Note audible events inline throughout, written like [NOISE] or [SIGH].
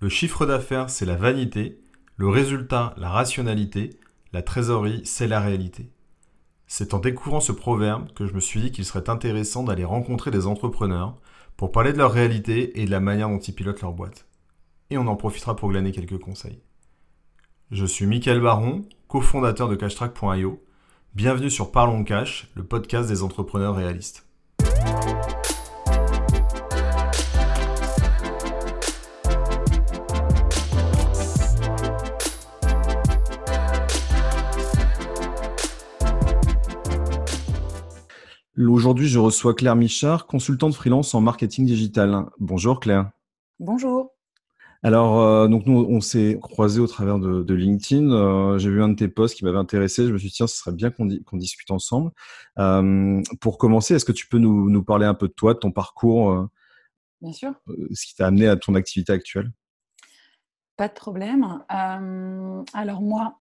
Le chiffre d'affaires, c'est la vanité, le résultat, la rationalité, la trésorerie, c'est la réalité. C'est en découvrant ce proverbe que je me suis dit qu'il serait intéressant d'aller rencontrer des entrepreneurs pour parler de leur réalité et de la manière dont ils pilotent leur boîte. Et on en profitera pour glaner quelques conseils. Je suis Mickaël Baron, cofondateur de cashtrack.io. Bienvenue sur Parlons Cash, le podcast des entrepreneurs réalistes. Aujourd'hui, je reçois Claire Michard, consultante freelance en marketing digital. Bonjour Claire. Bonjour. Alors, euh, donc nous, on s'est croisés au travers de, LinkedIn. Euh, j'ai vu un de tes posts qui m'avait intéressé. Je me suis dit, tiens, ce serait bien qu'on discute ensemble. Euh, pour commencer, est-ce que tu peux nous, parler un peu de toi, de ton parcours Bien sûr. ce qui t'a amené à ton activité actuelle? Pas de problème. alors moi,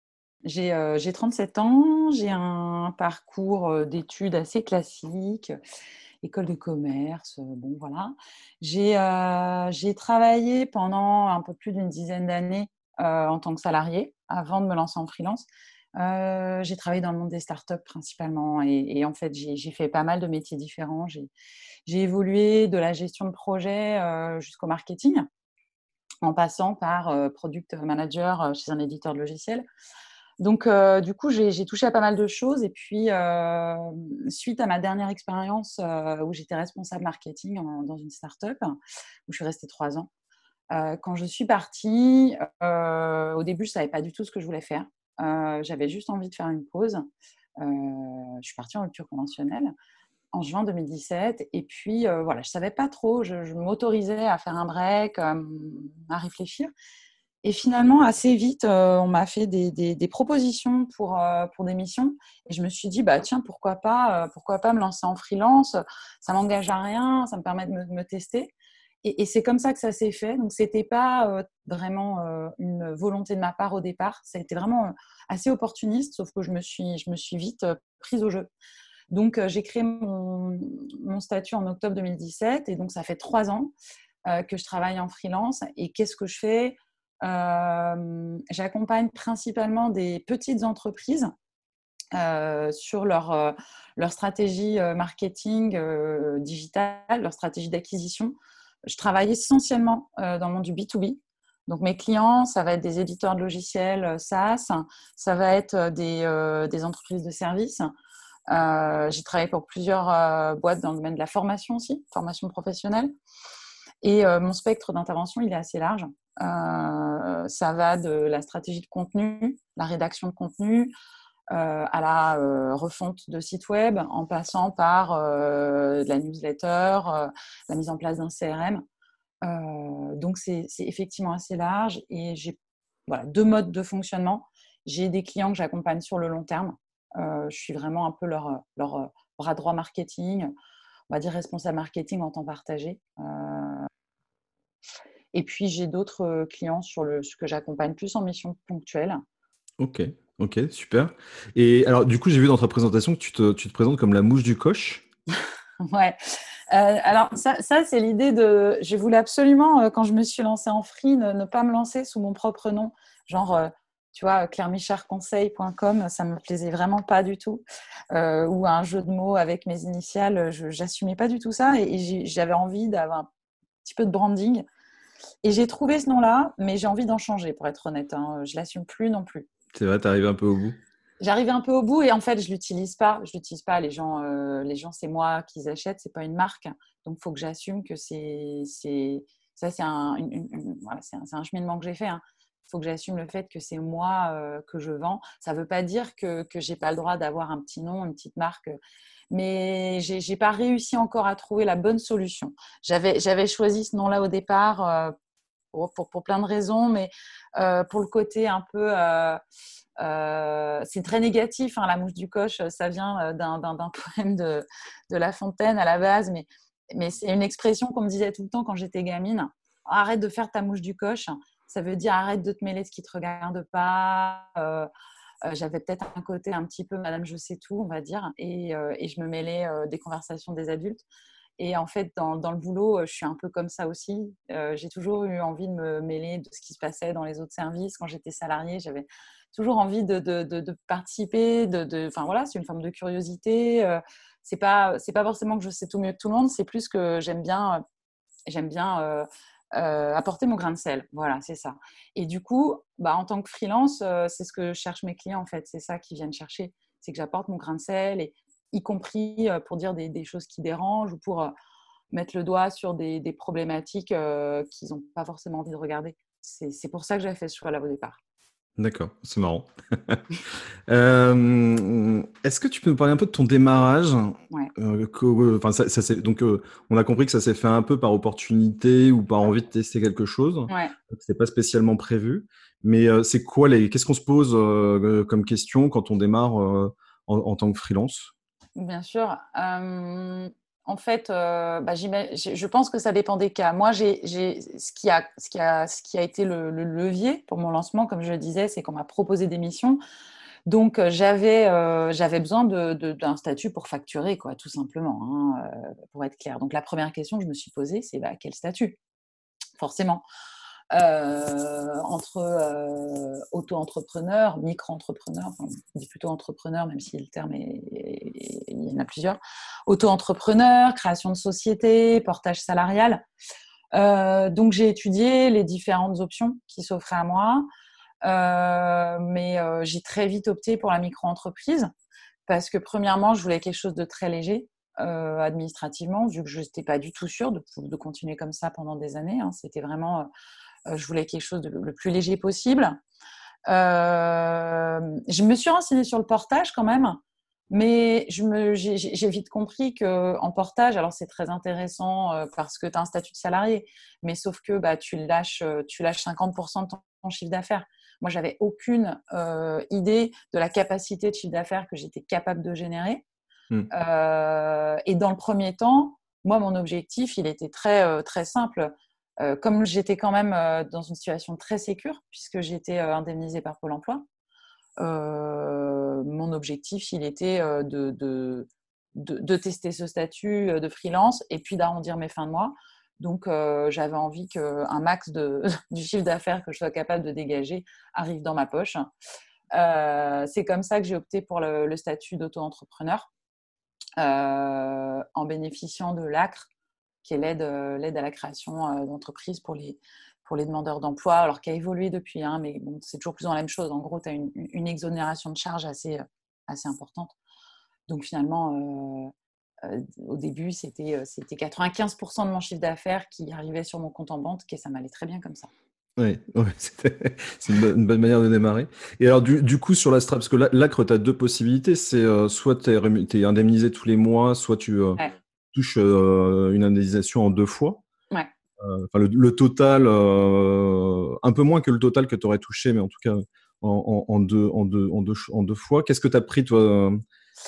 j'ai 37 ans, j'ai un parcours d'études assez classique, école de commerce, bon voilà. J'ai travaillé pendant un peu plus d'une dizaine d'années en tant que salarié avant de me lancer en freelance. j'ai travaillé dans le monde des startups principalement et, en fait j'ai fait pas mal de métiers différents. J'ai évolué de la gestion de projet jusqu'au marketing en passant par product manager chez un éditeur de logiciels. Donc, euh, du coup, j'ai touché à pas mal de choses. Et puis, euh, suite à ma dernière expérience euh, où j'étais responsable marketing dans une start-up, où je suis restée trois ans, quand je suis partie, au début, je ne savais pas du tout ce que je voulais faire. J'avais juste envie de faire une pause. je suis partie en rupture conventionnelle en juin 2017. Et puis, voilà, je ne savais pas trop. Je, je m'autorisais à faire un break, à réfléchir. Et finalement, assez vite, euh, on m'a fait des, propositions pour, euh, pour des missions. Et je me suis dit, bah, tiens, pourquoi pas, euh, pourquoi pas me lancer en freelance? Ça m'engage à rien, ça me permet de me, tester. Et, c'est comme ça que ça s'est fait. Donc, ce n'était pas vraiment une volonté de ma part au départ. Ça a été vraiment assez opportuniste, sauf que je me suis, je me suis vite prise au jeu. Donc, j'ai créé mon, mon, statut en octobre 2017. Et donc, ça fait trois ans que je travaille en freelance. Et qu'est-ce que je fais? J'accompagne principalement des petites entreprises euh, sur leur, euh, leur stratégie marketing digital, leur stratégie d'acquisition. Je travaille essentiellement dans le monde du B2B. Donc mes clients, ça va être des éditeurs de logiciels SaaS, ça va être des, des entreprises de services. J'ai travaillé pour plusieurs boîtes dans le domaine de la formation aussi, formation professionnelle. Et mon spectre d'intervention, il est assez large. Euh, ça va de la stratégie de contenu, la rédaction de contenu, euh, à la euh, refonte de site web, en passant par de la newsletter, la mise en place d'un CRM. donc c'est effectivement assez large et j'ai voilà, deux modes de fonctionnement. J'ai des clients que j'accompagne sur le long terme. je suis vraiment un peu leur, leur bras droit marketing, on va dire responsable marketing en temps partagé. Et puis, j'ai d'autres euh, clients sur le, ce que j'accompagne plus en mission ponctuelle. Ok, ok, super. Et alors, du coup, j'ai vu dans ta présentation que tu te, tu te présentes comme la mouche du coche. [LAUGHS] ouais. Euh, alors, ça, ça c'est l'idée de. Je voulais absolument, euh, quand je me suis lancée en free, ne, pas me lancer sous mon propre nom. Genre, tu vois, clairemicharconseil.com, ça me plaisait vraiment pas du tout. ou un jeu de mots avec mes initiales, je n'assumais pas du tout ça. Et, et j'avais envie d'avoir un petit peu de branding. Et j'ai trouvé ce nom-là, mais j'ai envie d'en changer, pour être honnête. Hein. Je l'assume plus non plus. C'est vrai, tu arrives un peu au bout J'arrive un peu au bout et en fait, je l'utilise pas. Je l'utilise pas. Les gens, euh, les gens, c'est moi qui achètent, c'est pas une marque. Donc, il faut que j'assume que c'est, c'est, ça, c'est un, voilà, c'est un, cheminement que j'ai fait. Hein. Faut que j'assume le fait que c'est moi euh, que je vends. Ça ne veut pas dire que que j'ai pas le droit d'avoir un petit nom, une petite marque mais j'ai n'ai pas réussi encore à trouver la bonne solution. J'avais choisi ce nom-là au départ euh, pour, pour, plein de raisons, mais euh, pour le côté un peu... C'est très négatif, hein, la mouche du coche, ça vient d'un [LAUGHS] poème de, de, La Fontaine à la base, mais, mais c'est une expression qu'on me disait tout le temps quand j'étais gamine. Arrête de faire ta mouche du coche. Ça veut dire arrête de te mêler de ce qui te regarde pas. Euh, j'avais peut-être un côté un petit peu Madame Je sais tout, on va dire, et, euh, je me mêlais euh, des conversations des adultes. Et en fait, dans, dans, le boulot, je suis un peu comme ça aussi. j'ai toujours eu envie de me mêler de ce qui se passait dans les autres services. Quand j'étais salariée, j'avais toujours envie de, de, de, participer. Enfin voilà, c'est une forme de curiosité. c'est pas c'est pas forcément que je sais tout mieux que tout le monde. C'est plus que j'aime bien j'aime bien euh, apporter mon grain de sel. Voilà, c'est ça. Et du coup, bah, en tant que freelance, euh, c'est ce que cherchent mes clients en fait. C'est ça qu'ils viennent chercher. C'est que j'apporte mon grain de sel, et, y compris euh, pour dire des, choses qui dérangent ou pour mettre le doigt sur des, problématiques qu'ils n'ont pas forcément envie de regarder. C'est pour ça que j'ai fait ce choix-là au départ. D'accord, c'est marrant. [LAUGHS] Euh, est-ce que tu peux nous parler un peu de ton démarrage ouais. euh, enfin, ça, ça Donc, euh, on a compris que ça s'est fait un peu par opportunité ou par envie de tester quelque chose. Ouais. C'était pas spécialement prévu. Mais euh, c'est quoi les Qu'est-ce qu'on se pose comme question quand on démarre en, en, tant que freelance? Bien sûr en fait, euh, bah, je pense que ça dépend des cas. Moi, ce, qui a, été le, levier pour mon lancement, comme je le disais, c'est qu'on m'a proposé des missions. Donc, euh, j'avais, euh, j'avais besoin d'un statut pour facturer, quoi, tout simplement, hein, pour être clair. Donc, la première question que je me suis posée, c'est bah, quel statut? Forcément. Euh, entre euh, auto-entrepreneur, micro-entrepreneur, on dit plutôt entrepreneur, même si le terme est, il y en a plusieurs, auto-entrepreneur, création de société, portage salarial. Euh, donc j'ai étudié les différentes options qui s'offraient à moi, mais j'ai très vite opté pour la micro-entreprise parce que premièrement, je voulais quelque chose de très léger. administrativement, vu que je n'étais pas du tout sûre de, continuer comme ça pendant des années. Hein. C'était vraiment je voulais quelque chose de le plus léger possible. Euh, je me suis renseignée sur le portage quand même, mais j'ai vite compris qu'en portage, alors c'est très intéressant euh, parce que tu as un statut de salarié, mais sauf que bah, tu, lâches, tu lâches 50% de ton, chiffre d'affaires. Moi, j'avais aucune idée de la capacité de chiffre d'affaires que j'étais capable de générer. Mmh. et dans le premier temps, moi, mon objectif, il était très, très simple. Euh, comme j'étais quand même euh, dans une situation très sécure, puisque j'étais euh, indemnisée par Pôle emploi, mon objectif, il était de, tester ce statut de freelance et puis d'arrondir mes fins de mois. Donc, j'avais envie qu'un max [LAUGHS] du chiffre d'affaires que je sois capable de dégager arrive dans ma poche. C'est comme ça que j'ai opté pour le, le statut d'auto-entrepreneur en bénéficiant de l'ACRE, qui est l'aide, euh, l'aide à la création euh, d'entreprises pour les, pour les demandeurs d'emploi, alors qui a évolué depuis, hein, mais bon, c'est toujours plus dans la même chose. En gros, tu as une, une, exonération de charges assez, euh, assez importante. Donc finalement, au début, c'était, c'était 95% de mon chiffre d'affaires qui arrivait sur mon compte en banque et ça m'allait très bien comme ça. Oui, [LAUGHS] c'est une, bonne manière de démarrer. Et alors, du, du coup, sur la strap, parce que l'ACRE, tu as deux possibilités. C'est soit tu es, es, indemnisé tous les mois, soit tu, touche euh, une indemnisation en deux fois. Ouais. Euh, enfin, le, total, euh, un peu moins que le total que tu aurais touché, mais en tout cas en, en, deux, en, deux, en, deux, en deux fois. Qu'est-ce que tu as pris, toi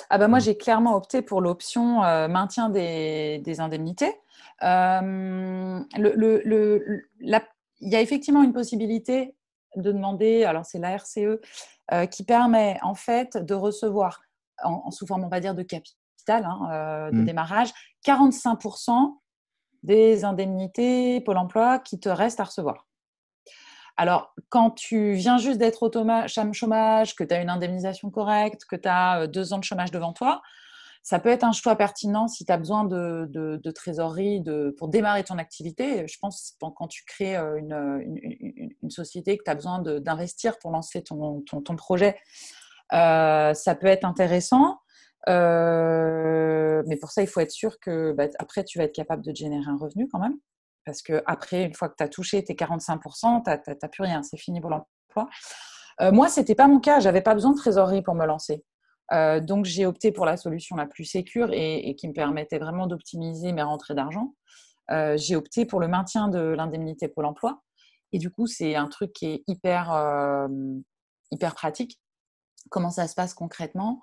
ah bah moi, j'ai clairement opté pour l'option maintien des, des indemnités. le, le, la, il y a effectivement une possibilité de demander, alors c'est la RCE, qui permet en fait de recevoir, en, sous forme, on va dire, de capital, Hein, de mmh. démarrage, 45% des indemnités Pôle emploi qui te restent à recevoir. Alors, quand tu viens juste d'être au chômage, que tu as une indemnisation correcte, que tu as euh, deux ans de chômage devant toi, ça peut être un choix pertinent si tu as besoin de, trésorerie pour démarrer ton activité. Je pense quand tu crées euh, une, société, que tu as besoin d'investir pour lancer ton, ton, projet, ça peut être intéressant. Euh, mais pour ça, il faut être sûr que bah, après, tu vas être capable de générer un revenu quand même. Parce que après, une fois que tu as touché tes 45%, tu n'as plus rien, c'est fini pour l'emploi. Euh, moi, ce n'était pas mon cas, j'avais pas besoin de trésorerie pour me lancer. Euh, donc, j'ai opté pour la solution la plus sécure et, qui me permettait vraiment d'optimiser mes rentrées d'argent. j'ai opté pour le maintien de l'indemnité Pôle emploi. Et du coup, c'est un truc qui est hyper, hyper pratique. Comment ça se passe concrètement?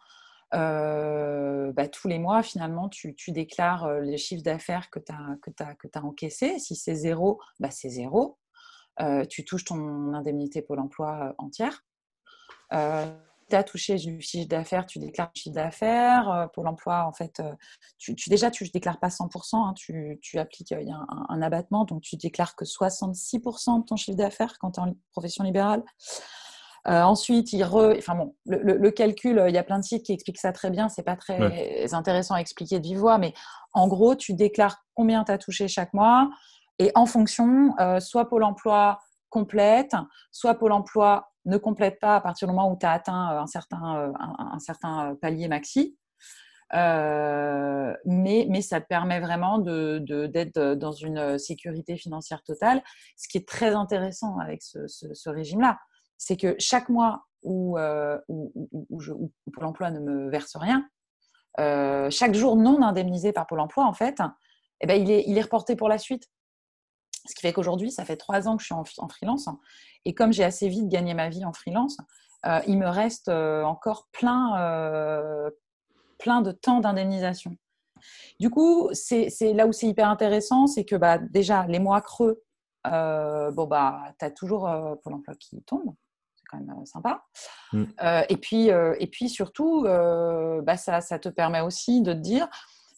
Euh, bah, tous les mois, finalement, tu, déclares euh, les chiffres d'affaires que tu as, encaissés. Si c'est zéro, bah, c'est zéro. Euh, tu touches ton indemnité Pôle emploi entière. tu as touché du chiffre d'affaires, tu déclares le chiffre d'affaires. pour l'emploi, en fait, tu, déjà, tu ne déclares pas 100%, hein, tu, appliques, y a un, abattement, donc tu déclares que 66% de ton chiffre d'affaires quand tu es en profession libérale. Ensuite, il re... enfin bon, le, calcul, il y a plein de sites qui expliquent ça très bien. C'est pas très intéressant à expliquer de vive voix, mais en gros, tu déclares combien tu as touché chaque mois, et en fonction, soit Pôle Emploi complète, soit Pôle Emploi ne complète pas à partir du moment où tu as atteint euh, un certain, euh, un, certain euh, palier maxi. mais, mais, ça te permet vraiment d'être de, dans une sécurité financière totale. Ce qui est très intéressant avec ce, régime-là, c'est que chaque mois où, où, Pôle emploi ne me verse rien, chaque jour non indemnisé par Pôle emploi, en fait, eh ben, il, est, reporté pour la suite. Ce qui fait qu'aujourd'hui, ça fait trois ans que je suis en, freelance. Et comme j'ai assez vite gagné ma vie en freelance, euh, il me reste euh, encore plein, euh, plein de temps d'indemnisation. Du coup, c'est là où c'est hyper intéressant, c'est que bah, déjà, les mois creux, bon, bah, tu as toujours Pôle emploi qui tombe. Quand même sympa. Mm. et, puis, et puis, surtout, bah, ça, ça, te permet aussi de te dire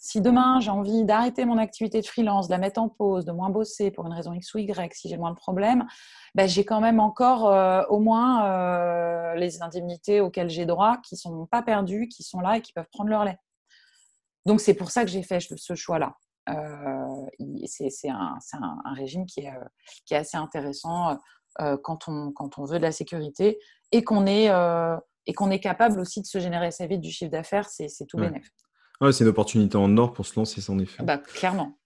si demain j'ai envie d'arrêter mon activité de freelance, de la mettre en pause, de moins bosser pour une raison X ou Y, si j'ai moins de problèmes, ben, j'ai quand même encore euh, au moins euh, les indemnités auxquelles j'ai droit qui ne sont pas perdues, qui sont là et qui peuvent prendre leur lait. Donc c'est pour ça que j'ai fait ce choix-là. Euh, c'est un, régime qui est, qui est assez intéressant quand, on, quand on veut de la sécurité et qu'on est, qu'on est capable aussi de se générer assez vite du chiffre d'affaires, c'est tout bénéfique c'est une opportunité en or pour se lancer, en effet. Bah, clairement.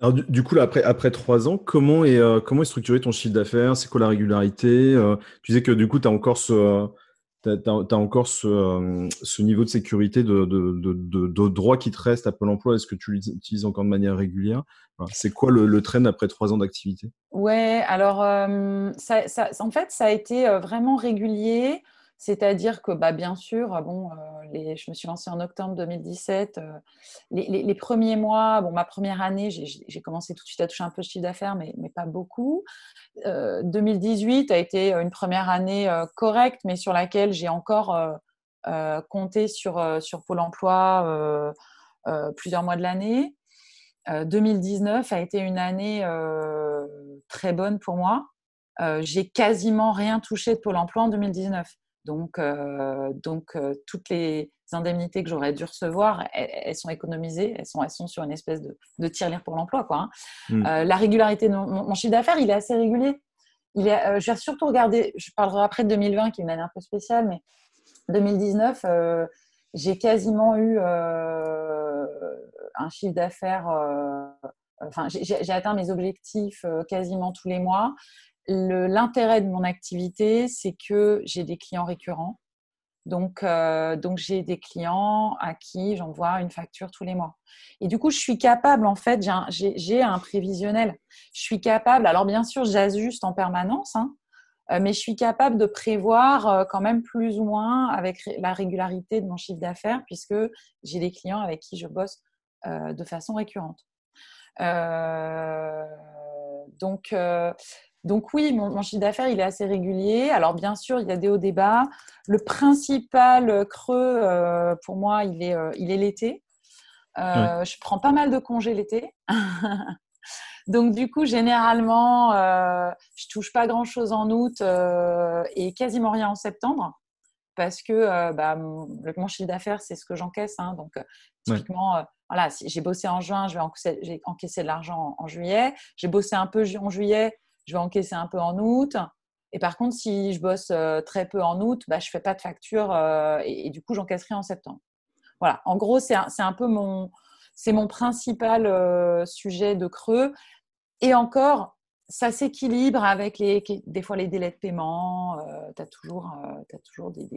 Alors, du, coup, après, après trois ans, comment est, euh, comment est structuré ton chiffre d'affaires? C'est quoi la régularité? Euh, Tu disais que du coup, tu as encore ce, encore ce, ce, niveau de sécurité de, droit qui te reste à Pôle emploi. Est-ce que tu l'utilises encore de manière régulière? C'est quoi le, le trend après trois ans d'activité? Ouais, alors, euh, en fait, ça a été vraiment régulier. C'est-à-dire que, bah, bien sûr, bon, euh, je me suis lancée en octobre 2017. Euh, les, premiers mois, bon, ma première année, j'ai commencé tout de suite à toucher un peu de chiffre d'affaires, mais, pas beaucoup. 2018 euh, a été une première année correcte, mais sur laquelle j'ai encore compté sur, sur Pôle emploi plusieurs mois de l'année. 2019 a été une année très bonne pour moi. j'ai quasiment rien touché de Pôle emploi en 2019. Donc, euh, donc euh, toutes les indemnités que j'aurais dû recevoir, elles, sont économisées, elles sont, elles sont sur une espèce de, de tir-lire pour l'emploi. Quoi, hein. mmh. euh, la régularité de mon, chiffre d'affaires, il est assez régulier. Il est, je vais surtout regarder, je parlerai après de 2020 qui est une année un peu spéciale, mais 2019, j'ai quasiment eu un chiffre d'affaires, enfin j'ai atteint mes objectifs quasiment tous les mois l'intérêt de mon activité, c'est que j'ai des clients récurrents. Donc, euh, donc j'ai des clients à qui j'envoie une facture tous les mois. Et du coup, je suis capable, en fait, j'ai un, prévisionnel. Je suis capable, alors bien sûr, j'ajuste en permanence, hein, euh, mais je suis capable de prévoir euh, quand même plus ou moins avec la régularité de mon chiffre d'affaires, puisque j'ai des clients avec qui je bosse de façon récurrente. donc, donc oui, mon, chiffre d'affaires, il est assez régulier. Alors bien sûr, il y a des hauts débats. Le principal creux, euh, pour moi, il est, euh, il est l'été. Euh, je prends pas mal de congés l'été. [LAUGHS] Donc du coup, généralement, je touche pas grand-chose en août et quasiment rien en septembre parce que bah, mon, chiffre d'affaires, c'est ce que j'encaisse. Hein. donc typiquement, voilà, si j'ai bossé en juin, je vais encaisser, encaissé de l'argent en, en juillet. J'ai bossé un peu en juillet, je vais encaisser un peu en août. Et par contre, si je bosse euh, très peu en août, bah, je ne fais pas de facture euh, et, du coup, j'encaisserai en septembre. Voilà, en gros, c'est un, un, peu mon, mon principal euh, sujet de creux. Et encore, ça s'équilibre avec les, des fois les délais de paiement. tu as toujours, toujours des,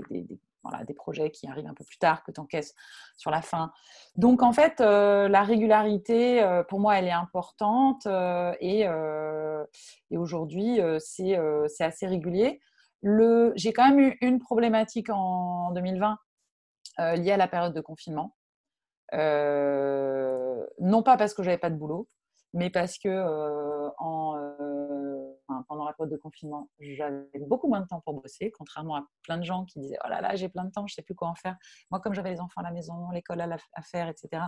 voilà, des projets qui arrivent un peu plus tard, que tu encaisses sur la fin. Donc, en fait, euh, la régularité, euh, pour moi, elle est importante euh, et, et aujourd'hui, c'est assez régulier. J'ai quand même eu une problématique en 2020 liée à la période de confinement. non pas parce que j'avais pas de boulot, mais parce que pendant la période de confinement, j'avais beaucoup moins de temps pour bosser, contrairement à plein de gens qui disaient Oh là là, j'ai plein de temps, je ne sais plus quoi en faire. Moi, comme j'avais les enfants à la maison, l'école à, faire, etc.,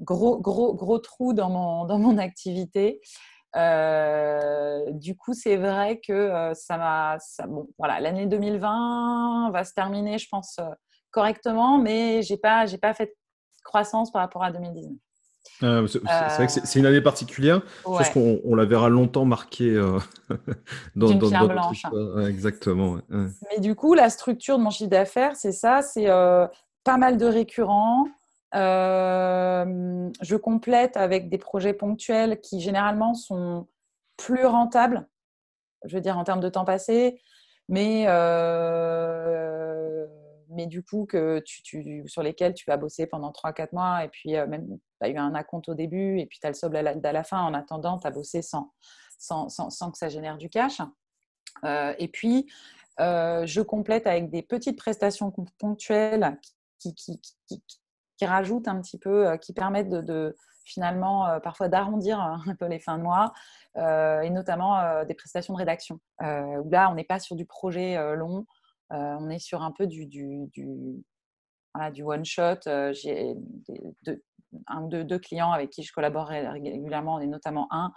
gros, gros, gros trou dans mon, [LAUGHS] dans mon activité. du coup, c'est vrai que ça m'a. Bon, voilà, l'année 2020 va se terminer, je pense, correctement, mais j'ai pas, j'ai pas fait de croissance par rapport à 2019. Euh, c'est vrai que c'est une année particulière. Je pense qu'on la verra longtemps marquée euh, [LAUGHS] dans, dans, dans blanche. exactement. Mais du coup, la structure de mon chiffre d'affaires, c'est ça c'est euh, pas mal de récurrents. je complète avec des projets ponctuels qui généralement sont plus rentables, je veux dire en termes de temps passé, mais mais du coup, que tu, sur lesquels tu vas bosser pendant 3-4 mois, et puis euh, même, tu as eu un acompte au début, et puis tu as le solde à la, fin. En attendant, tu as bossé sans, sans, sans, que ça génère du cash. Euh, et puis, euh, je complète avec des petites prestations ponctuelles qui, qui, qui, qui rajoutent un petit peu, qui permettent de, finalement parfois d'arrondir un peu les fins de mois, et notamment des prestations de rédaction, où là, on n'est pas sur du projet long. Euh, on est sur un peu du, du, du, one shot. Euh, j'ai un ou deux, clients avec qui je collabore régulièrement, et notamment un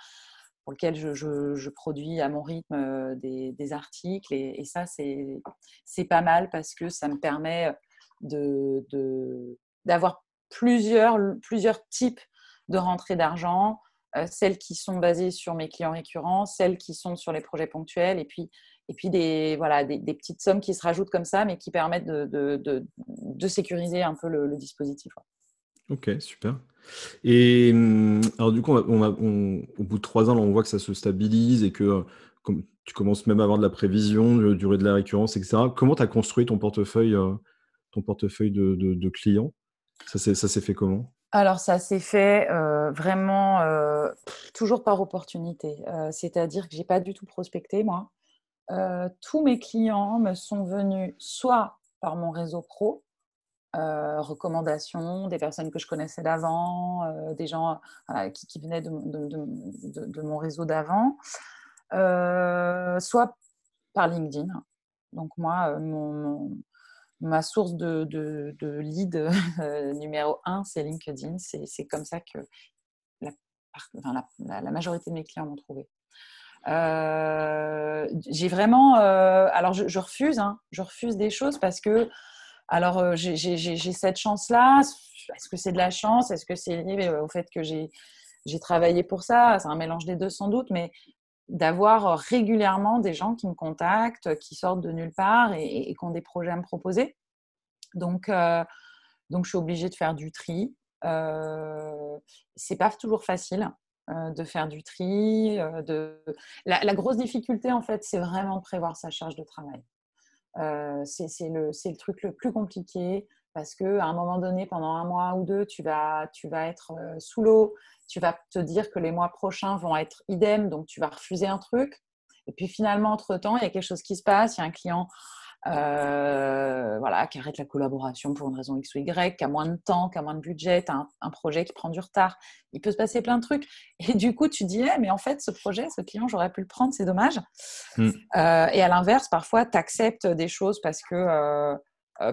pour lequel je, produis à mon rythme euh, des, articles. Et, ça, c'est pas mal parce que ça me permet d'avoir de, plusieurs, plusieurs types de rentrées d'argent, celles qui sont basées sur mes clients récurrents, celles qui sont sur les projets ponctuels, et puis et puis des, voilà, des, petites sommes qui se rajoutent comme ça, mais qui permettent de, de, de, sécuriser un peu le, dispositif. Ok, super. Et hum, alors du coup, on au bout de trois ans, on voit que ça se stabilise et que comme, tu commences même à avoir de la prévision, de durée de la récurrence, etc. Comment tu as construit ton portefeuille, euh, ton portefeuille de, clients? Ça s'est fait comment? Alors ça s'est fait euh, vraiment euh, toujours par opportunité. C'est-à-dire que j'ai pas du tout prospecté moi. Euh, tous mes clients me sont venus soit par mon réseau pro, euh, recommandations, des personnes que je connaissais d'avant, euh, des gens qui, venaient de, mon réseau d'avant, soit par LinkedIn. Donc moi, ma source de, lead [LAUGHS] numéro un, c'est LinkedIn. C'est comme ça que la majorité de mes clients m'ont trouvé. Euh, j'ai vraiment. Euh, alors, je, refuse, hein, je refuse des choses parce que. Alors, euh, j'ai cette chance-là. Est-ce que c'est de la chance? Est-ce que c'est lié au fait que j'ai travaillé pour ça? C'est un mélange des deux sans doute, mais d'avoir régulièrement des gens qui me contactent, qui sortent de nulle part et, qui ont des projets à me proposer. Donc, donc je suis obligée de faire du tri. C'est pas toujours facile. Euh, de faire du tri. Euh, de... La, grosse difficulté, en fait, c'est vraiment de prévoir sa charge de travail. Euh, c'est le, le, truc le plus compliqué parce qu'à un moment donné, pendant un mois ou deux, tu vas, tu vas être sous l'eau, tu vas te dire que les mois prochains vont être idem, donc tu vas refuser un truc. Et puis finalement, entre-temps, il y a quelque chose qui se passe, il y a un client euh, voilà, qui arrête la collaboration pour une raison X ou Y, qui a moins de temps, qui a moins de budget, un, un, projet qui prend du retard. Il peut se passer plein de trucs. Et du coup, tu dis, eh, mais en fait, ce projet, ce client, j'aurais pu le prendre, c'est dommage. Hmm. Euh, et à l'inverse, parfois, tu acceptes des choses parce que, euh,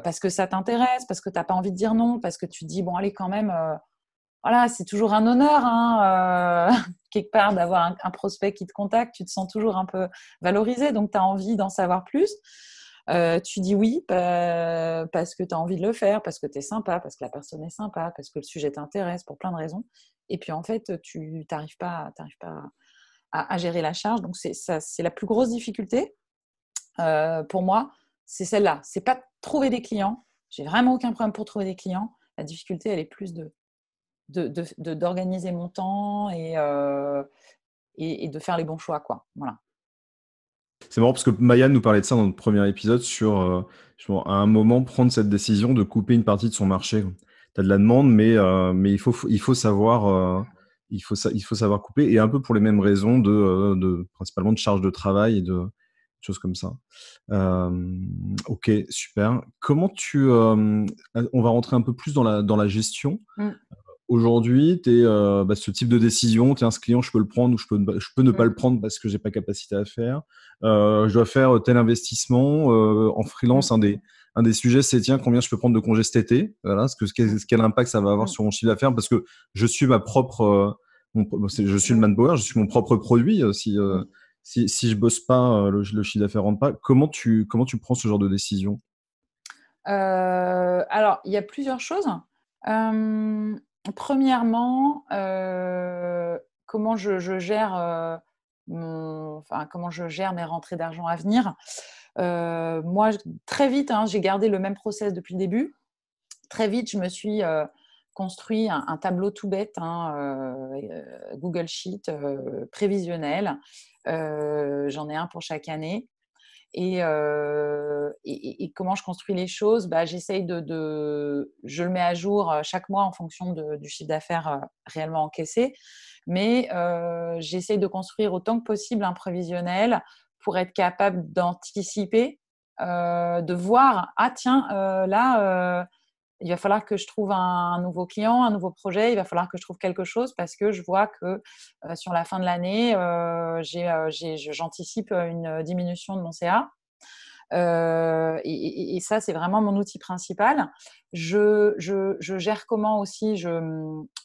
parce que ça t'intéresse, parce que tu n'as pas envie de dire non, parce que tu dis, bon, allez, quand même, voilà, c'est toujours un honneur, hein, [LAUGHS] quelque part, d'avoir un, un, prospect qui te contacte, tu te sens toujours un peu valorisé, donc tu as envie d'en savoir plus. Euh, tu dis oui parce que tu as envie de le faire, parce que tu es sympa, parce que la personne est sympa, parce que le sujet t'intéresse, pour plein de raisons. Et puis en fait, tu n'arrives pas, pas à, gérer la charge. Donc c'est la plus grosse difficulté euh, pour moi, c'est celle-là. C'est pas de trouver des clients. J'ai vraiment aucun problème pour trouver des clients. La difficulté, elle est plus de d'organiser mon temps et, euh, et, et, de faire les bons choix. Quoi. Voilà. C'est marrant parce que Maya nous parlait de ça dans le premier épisode sur euh, à un moment prendre cette décision de couper une partie de son marché. Tu as de la demande, mais, euh, mais il, faut, il, faut savoir, euh, il, faut, il faut savoir couper et un peu pour les mêmes raisons de, de principalement de charge de travail et de choses comme ça. ok, super. Comment tu. on va rentrer un peu plus dans la, dans la gestion. Mmh. Aujourd'hui, tu es bah, ce type de décision, tu es un client, je peux le prendre ou je peux, je peux ne pas le prendre parce que j'ai pas capacité à faire. je dois faire tel investissement en freelance. Un des, un des sujets, c'est tiens, combien je peux prendre de congés cet été? Voilà, ce que, quel, impact ça va avoir sur mon chiffre d'affaires Parce que je suis ma propre, je suis le manpower, je suis mon propre produit. Si, si, si je bosse pas, le, le chiffre d'affaires rentre pas. Comment tu, comment tu prends ce genre de décision? Alors, il y a plusieurs choses premièrement, comment je, gère enfin, comment je gère mes rentrées d'argent à venir. moi, très vite, hein, j'ai gardé le même process depuis le début. Très vite, je me suis construit un, tableau tout bête, hein, Google Sheet prévisionnel. J'en ai un pour chaque année. Et, et, comment je construis les choses? Bah, J'essaye de, Je le mets à jour chaque mois en fonction du chiffre d'affaires réellement encaissé. Mais j'essaye de construire autant que possible un prévisionnel pour être capable d'anticiper, de voir, ah tiens, là il va falloir que je trouve un, nouveau client, un nouveau projet, il va falloir que je trouve quelque chose parce que je vois que euh, sur la fin de l'année, euh, euh, j'anticipe une diminution de mon CA. et, ça, c'est vraiment mon outil principal. Je, gère comment aussi je,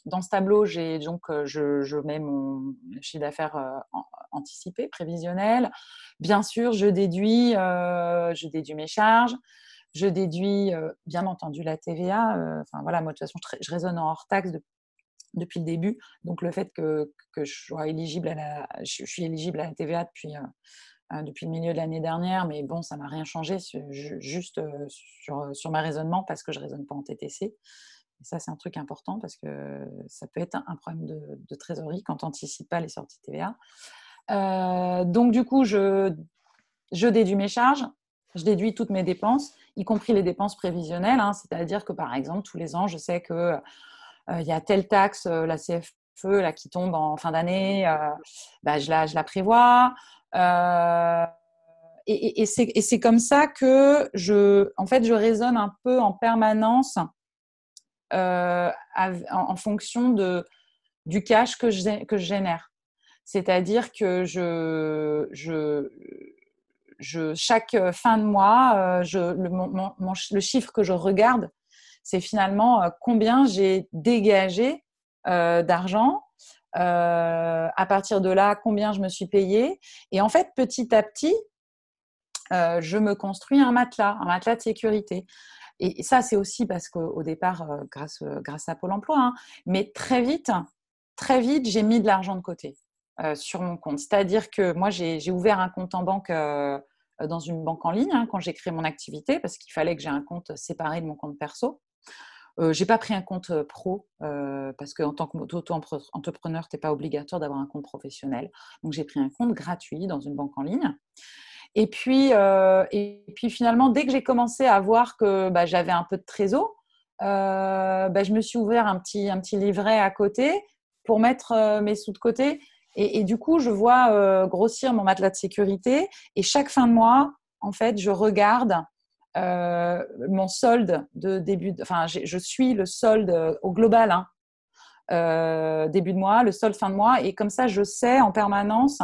Dans ce tableau, donc, je, mets mon chiffre d'affaires anticipé, prévisionnel. Bien sûr, je déduis, je déduis mes charges. Je déduis bien entendu la TVA. Enfin voilà, moi de toute façon, je, raisonne en hors taxe depuis le début. Donc le fait que, je sois éligible à la, je, suis éligible à la TVA depuis, depuis le milieu de l'année dernière, mais bon, ça m'a rien changé, juste sur, sur mes raisonnements parce que je raisonne pas en TTC. Et ça, c'est un truc important parce que ça peut être un problème de, trésorerie quand on n'anticipe pas les sorties TVA. donc, du coup, je, je déduis mes charges, je déduis toutes mes dépenses, y compris les dépenses prévisionnelles. Hein. C'est-à-dire que, par exemple, tous les ans, je sais qu'il euh, y a telle taxe, euh, la CFE, là, qui tombe en fin d'année, euh, bah, je, la, je la prévois. et, et c'est comme ça que je, en fait, je raisonne un peu en permanence en, fonction de, du cash que je, que génère. C'est-à-dire que je, je, chaque euh, fin de mois, euh, je, le, chiffre que je regarde, c'est finalement euh, combien j'ai dégagé d'argent. à partir de là, combien je me suis payé. Et en fait, petit à petit, je me construis un matelas, un matelas de sécurité. Et ça, c'est aussi parce qu'au départ, grâce, à Pôle emploi, hein, mais très vite, très vite, j'ai mis de l'argent de côté. Euh, sur mon compte. C'est-à-dire que moi, j'ai ouvert un compte en banque euh, dans une banque en ligne hein, quand j'ai créé mon activité parce qu'il fallait que j'ai un compte séparé de mon compte perso. Euh, j'ai pas pris un compte euh, pro parce qu'en tant qu'auto-entrepreneur, tu n'es pas obligatoire d'avoir un compte professionnel. Donc j'ai pris un compte gratuit dans une banque en ligne. Et puis, et puis finalement, dès que j'ai commencé à voir que bah, j'avais un peu de trésor, bah, je me suis ouvert un petit, un petit livret à côté pour mettre mes sous de côté. Et, du coup, je vois euh, grossir mon matelas de sécurité. Et chaque fin de mois, en fait, je regarde euh, mon solde de début. enfin, je suis le solde euh, au global, hein, début de mois, le solde fin de mois. Et comme ça, je sais en permanence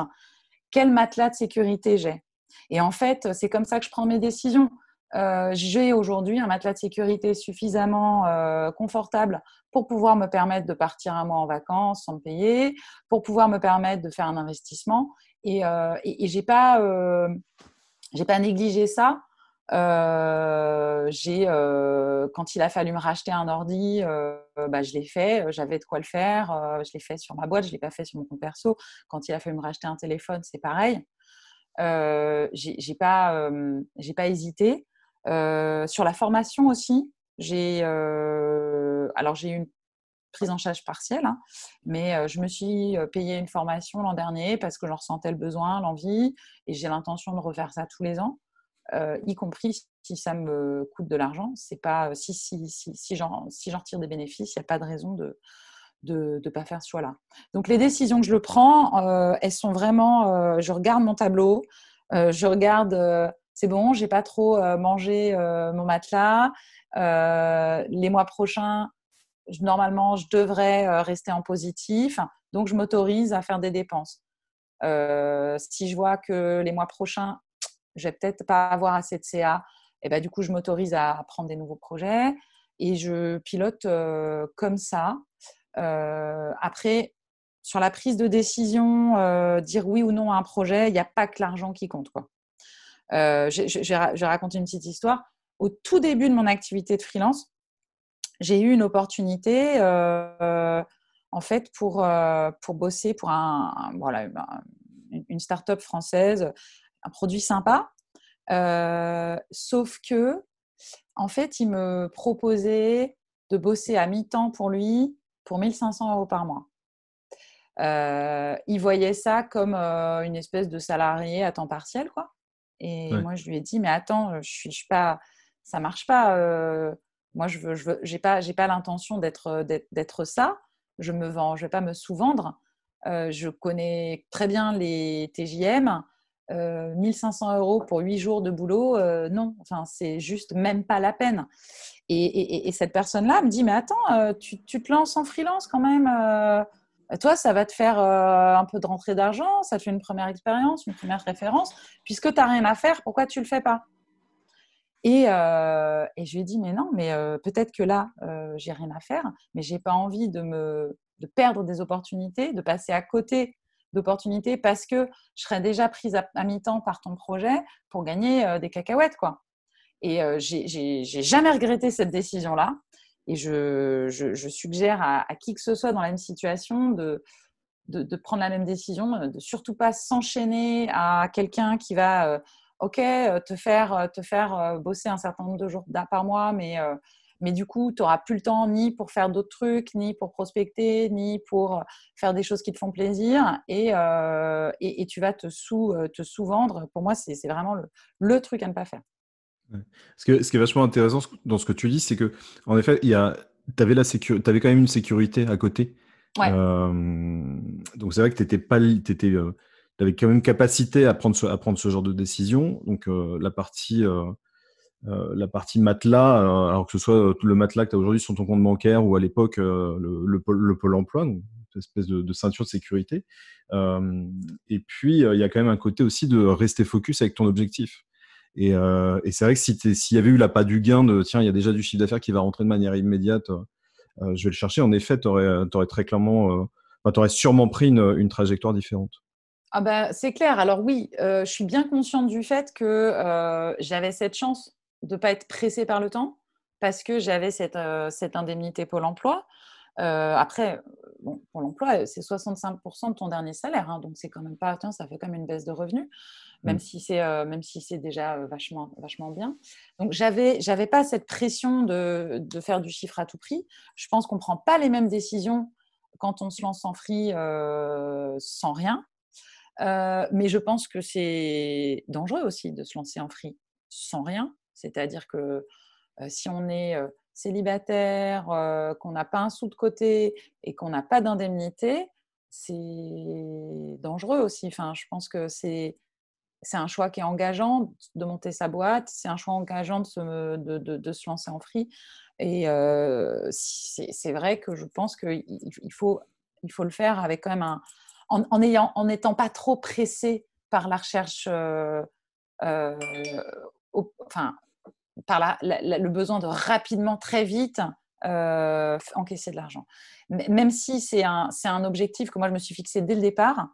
quel matelas de sécurité j'ai. Et en fait, c'est comme ça que je prends mes décisions. Euh, j'ai aujourd'hui un matelas de sécurité suffisamment euh, confortable pour pouvoir me permettre de partir un mois en vacances sans me payer, pour pouvoir me permettre de faire un investissement. Et, euh, et, j'ai pas, j'ai pas négligé ça. quand il a fallu me racheter un ordi, bah, je l'ai fait. J'avais de quoi le faire. je l'ai fait sur ma boîte. Je l'ai pas fait sur mon compte perso. Quand il a fallu me racheter un téléphone, c'est pareil. j'ai pas, j'ai pas hésité. Euh, sur la formation aussi, j'ai euh, alors j'ai une prise en charge partielle, hein, mais euh, je me suis payé une formation l'an dernier parce que j'en ressentais le besoin, l'envie, et j'ai l'intention de refaire ça tous les ans, y compris si ça me coûte de l'argent. C'est pas si si si si j'en si j'en retire des bénéfices, il n'y a pas de raison de de ne pas faire ce choix-là. Donc les décisions que je le prends, elles sont vraiment, je regarde mon tableau, je regarde c'est bon, j'ai pas trop euh, mangé euh, mon matelas. Euh, les mois prochains, normalement, je devrais rester en positif, donc je m'autorise à faire des dépenses. si je vois que les mois prochains, je vais peut-être pas avoir assez de CA, et ben, du coup, je m'autorise à prendre des nouveaux projets et je pilote comme ça. après, sur la prise de décision, dire oui ou non à un projet, il n'y a pas que l'argent qui compte. Quoi. Je, vais raconter une petite histoire. Au tout début de mon activité de freelance, j'ai eu une opportunité en fait pour, pour bosser pour un, voilà, une start-up française, un produit sympa. sauf que, en fait, il me proposait de bosser à mi-temps pour lui pour 1500 euros par mois. il voyait ça comme une espèce de salarié à temps partiel, quoi. Et moi, je lui ai dit, mais attends, je suis, suis pas, ça marche pas. moi, je veux, je veux, j'ai pas, j'ai pas l'intention d'être, d'être ça. Je me vends, je vais pas me sous-vendre. je connais très bien les TJM. 1500 euros pour 8 jours de boulot, non, enfin, c'est juste même pas la peine. Et, cette personne-là me dit, mais attends, tu, tu, te lances en freelance quand même toi, ça va te faire un peu de rentrée d'argent, ça te fait une première expérience, une première référence. Puisque tu n'as rien à faire, pourquoi tu ne le fais pas? Et, et, je lui ai dit, mais non, mais peut-être que là, j'ai rien à faire, mais j'ai pas envie de me de perdre des opportunités, de passer à côté d'opportunités parce que je serais déjà prise à, mi-temps par ton projet pour gagner euh, des cacahuètes. quoi. Et euh, j'ai jamais regretté cette décision-là. Et je, suggère à, qui que ce soit dans la même situation de, de, prendre la même décision, de surtout pas s'enchaîner à quelqu'un qui va, euh, ok, te faire, te faire bosser un certain nombre de jours par mois, mais mais du coup, tu n'auras plus le temps ni pour faire d'autres trucs, ni pour prospecter, ni pour euh, faire des choses qui te font plaisir. Et, euh, et, tu vas te sous-vendre. Te sous Pour moi, c'est vraiment le, truc à ne pas faire. Ce, que, ce qui est vachement intéressant dans ce que tu dis, c'est que, en effet, tu avais, avais quand même une sécurité à côté. Euh, donc, c'est vrai que tu pas. Étais, avais quand même capacité à prendre ce, à prendre ce genre de décision. Donc, la partie euh, la partie matelas, euh, alors que ce soit euh, le matelas que tu as aujourd'hui sur ton compte bancaire ou à l'époque le, le, pôle emploi, donc une espèce de, ceinture de sécurité. et puis, il y a quand même un côté aussi de rester focus avec ton objectif. Et, et c'est vrai que s'il y avait eu la pas du gain de tiens, il y a déjà du chiffre d'affaires qui va rentrer de manière immédiate, je vais le chercher, en effet, tu aurais, très clairement, tu aurais sûrement pris une, trajectoire différente. Ah bah, c'est clair. Alors oui, je suis bien consciente du fait que j'avais cette chance de ne pas être pressée par le temps parce que j'avais cette, euh, cette, indemnité Pôle emploi. Euh, après, bon, Pôle emploi, c'est 65% de ton dernier salaire, hein, donc c'est quand même pas, ça fait quand même une baisse de revenus, même mmh. si c'est euh, même si c'est déjà vachement vachement bien. Donc j'avais j'avais pas cette pression de, de, faire du chiffre à tout prix. Je pense qu'on prend pas les mêmes décisions quand on se lance en free sans rien. mais je pense que c'est dangereux aussi de se lancer en free sans rien. C'est-à-dire que si on est célibataire, qu'on n'a pas un sou de côté et qu'on n'a pas d'indemnité, c'est dangereux aussi. Enfin, je pense que c'est c'est un choix qui est engageant de monter sa boîte, c'est un choix engageant de se, de, de, se lancer en free. Et c'est vrai que je pense qu'il il faut, il faut le faire avec quand même un, en, en n'étant pas trop pressé par la recherche, euh, enfin, par le besoin de rapidement, très vite, euh, encaisser de l'argent. Même si c'est un, un, objectif que moi je me suis fixé dès le départ,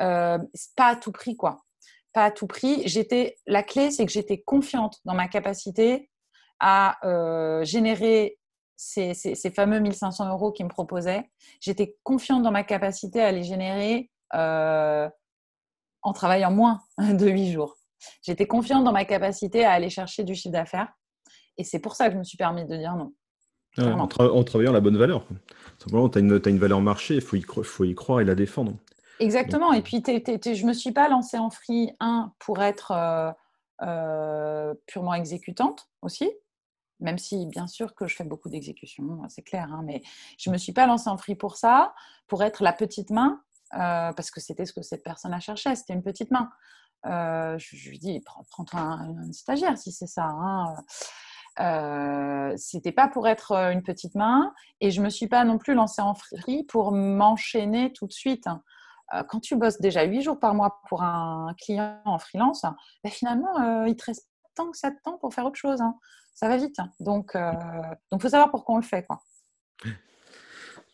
euh, pas à tout prix quoi. Pas à tout prix. J'étais la clé, c'est que j'étais confiante dans ma capacité à euh, générer ces, ces, fameux 1500 euros qu'ils me proposaient. J'étais confiante dans ma capacité à les générer en travaillant moins [LAUGHS] de 8 jours. J'étais confiante dans ma capacité à aller chercher du chiffre d'affaires. Et c'est pour ça que je me suis permis de dire non. en, travaillant la bonne valeur. Simplement, tu as, une valeur marché, il faut, faut y, croire et la défendre. Exactement. et puis, je ne me suis pas lancée en free, un, pour être euh, euh, purement exécutante aussi, même si, bien sûr, que je fais beaucoup d'exécutions, c'est clair, hein, mais je ne me suis pas lancée en free pour ça, pour être la petite main, euh, parce que c'était ce que cette personne a cherché, c'était une petite main. Euh, je, lui dis, prends-toi un, stagiaire si c'est ça. Hein. Euh, c'était pas pour être une petite main et je me suis pas non plus lancée en free pour m'enchaîner tout de suite. quand tu bosses déjà huit jours par mois pour un client en freelance, ben finalement, il te reste tant que ça de temps pour faire autre chose. Hein. Ça va vite. Donc, donc, faut savoir pourquoi on le fait, quoi.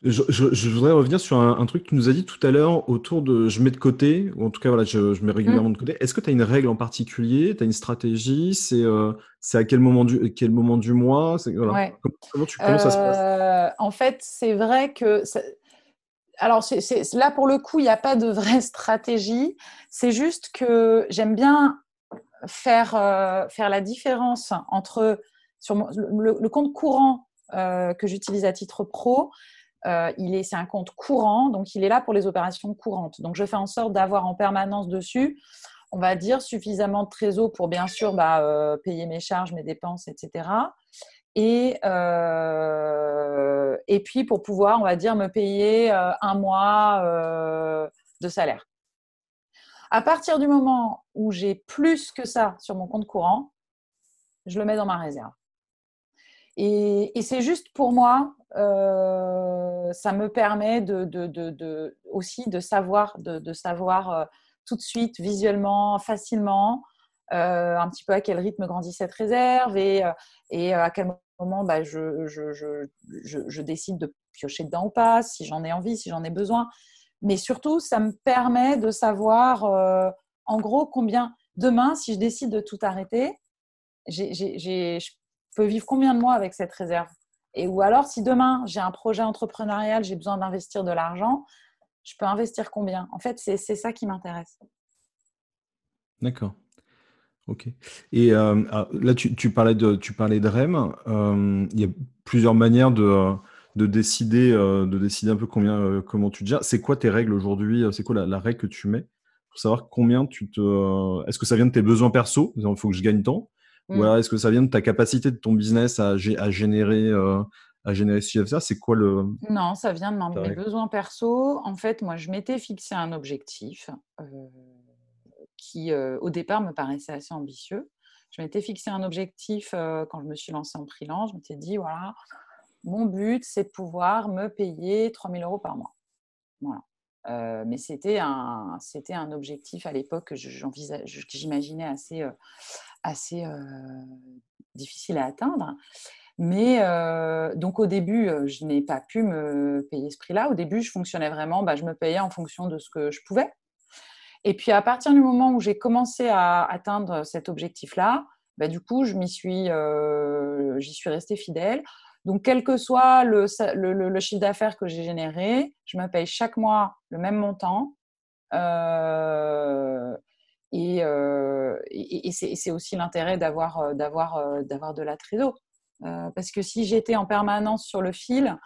Je, voudrais revenir sur un, truc que tu nous as dit tout à l'heure autour de je mets de côté, ou en tout cas, voilà, je, mets régulièrement mmh. de côté. Est-ce que tu as une règle en particulier? Tu as une stratégie? C'est euh, à quel moment du, quel moment du mois? Voilà. comment, tu, ça se passe? Euh, En fait, c'est vrai que. Alors, là, pour le coup, il n'y a pas de vraie stratégie. C'est juste que j'aime bien faire, euh, faire la différence entre sur le, compte courant que j'utilise à titre pro euh, il est, c'est un compte courant, donc il est là pour les opérations courantes. Donc je fais en sorte d'avoir en permanence dessus, on va dire, suffisamment de trésor pour bien sûr bah, euh, payer mes charges, mes dépenses, etc. Et, euh, et puis pour pouvoir, on va dire, me payer un mois de salaire. À partir du moment où j'ai plus que ça sur mon compte courant, je le mets dans ma réserve. Et, c'est juste pour moi, euh, ça me permet aussi de savoir, de, savoir euh, tout de suite, visuellement, facilement, euh, un petit peu à quel rythme grandit cette réserve et, à quel moment bah, je, décide de piocher dedans ou pas, si j'en ai envie, si j'en ai besoin. Mais surtout, ça me permet de savoir en gros combien demain, si je décide de tout arrêter, je peux vivre combien de mois avec cette réserve? Et ou alors, si demain j'ai un projet entrepreneurial, j'ai besoin d'investir de l'argent, je peux investir combien? En fait, c'est ça qui m'intéresse. D'accord. Ok. Et euh, ah, là, tu, parlais de, tu parlais de REM. Euh, il y a plusieurs manières de, de, décider, euh, de décider un peu combien, comment tu te gères. C'est quoi tes règles aujourd'hui? C'est quoi la, la, règle que tu mets? Pour savoir combien tu te. Est-ce que ça vient de tes besoins perso? Il faut que je gagne tant ou alors, est-ce que ça vient de ta capacité de ton business à, à générer, euh, à générer ce chiffre C'est quoi le. Non, ça vient de mes besoins perso. En fait, moi, je m'étais fixé un objectif euh, qui, euh, au départ, me paraissait assez ambitieux. Je m'étais fixé un objectif quand je me suis lancée en freelance. Je m'étais dit, voilà, mon but, c'est de pouvoir me payer 3000 euros par mois. Voilà. Mais c'était un, un objectif à l'époque que j'imaginais assez, assez difficile à atteindre. Mais donc au début, je n'ai pas pu me payer ce prix-là. Au début, je fonctionnais vraiment, bah, je me payais en fonction de ce que je pouvais. Et puis à partir du moment où j'ai commencé à atteindre cet objectif-là, bah, du coup, je m'y suis, j'y suis restée fidèle. Donc, quel que soit le, chiffre d'affaires que j'ai généré, je me paye chaque mois le même montant. Euh, et, et, c'est aussi l'intérêt d'avoir d'avoir de la trésor. parce que si j'étais en permanence sur le fil,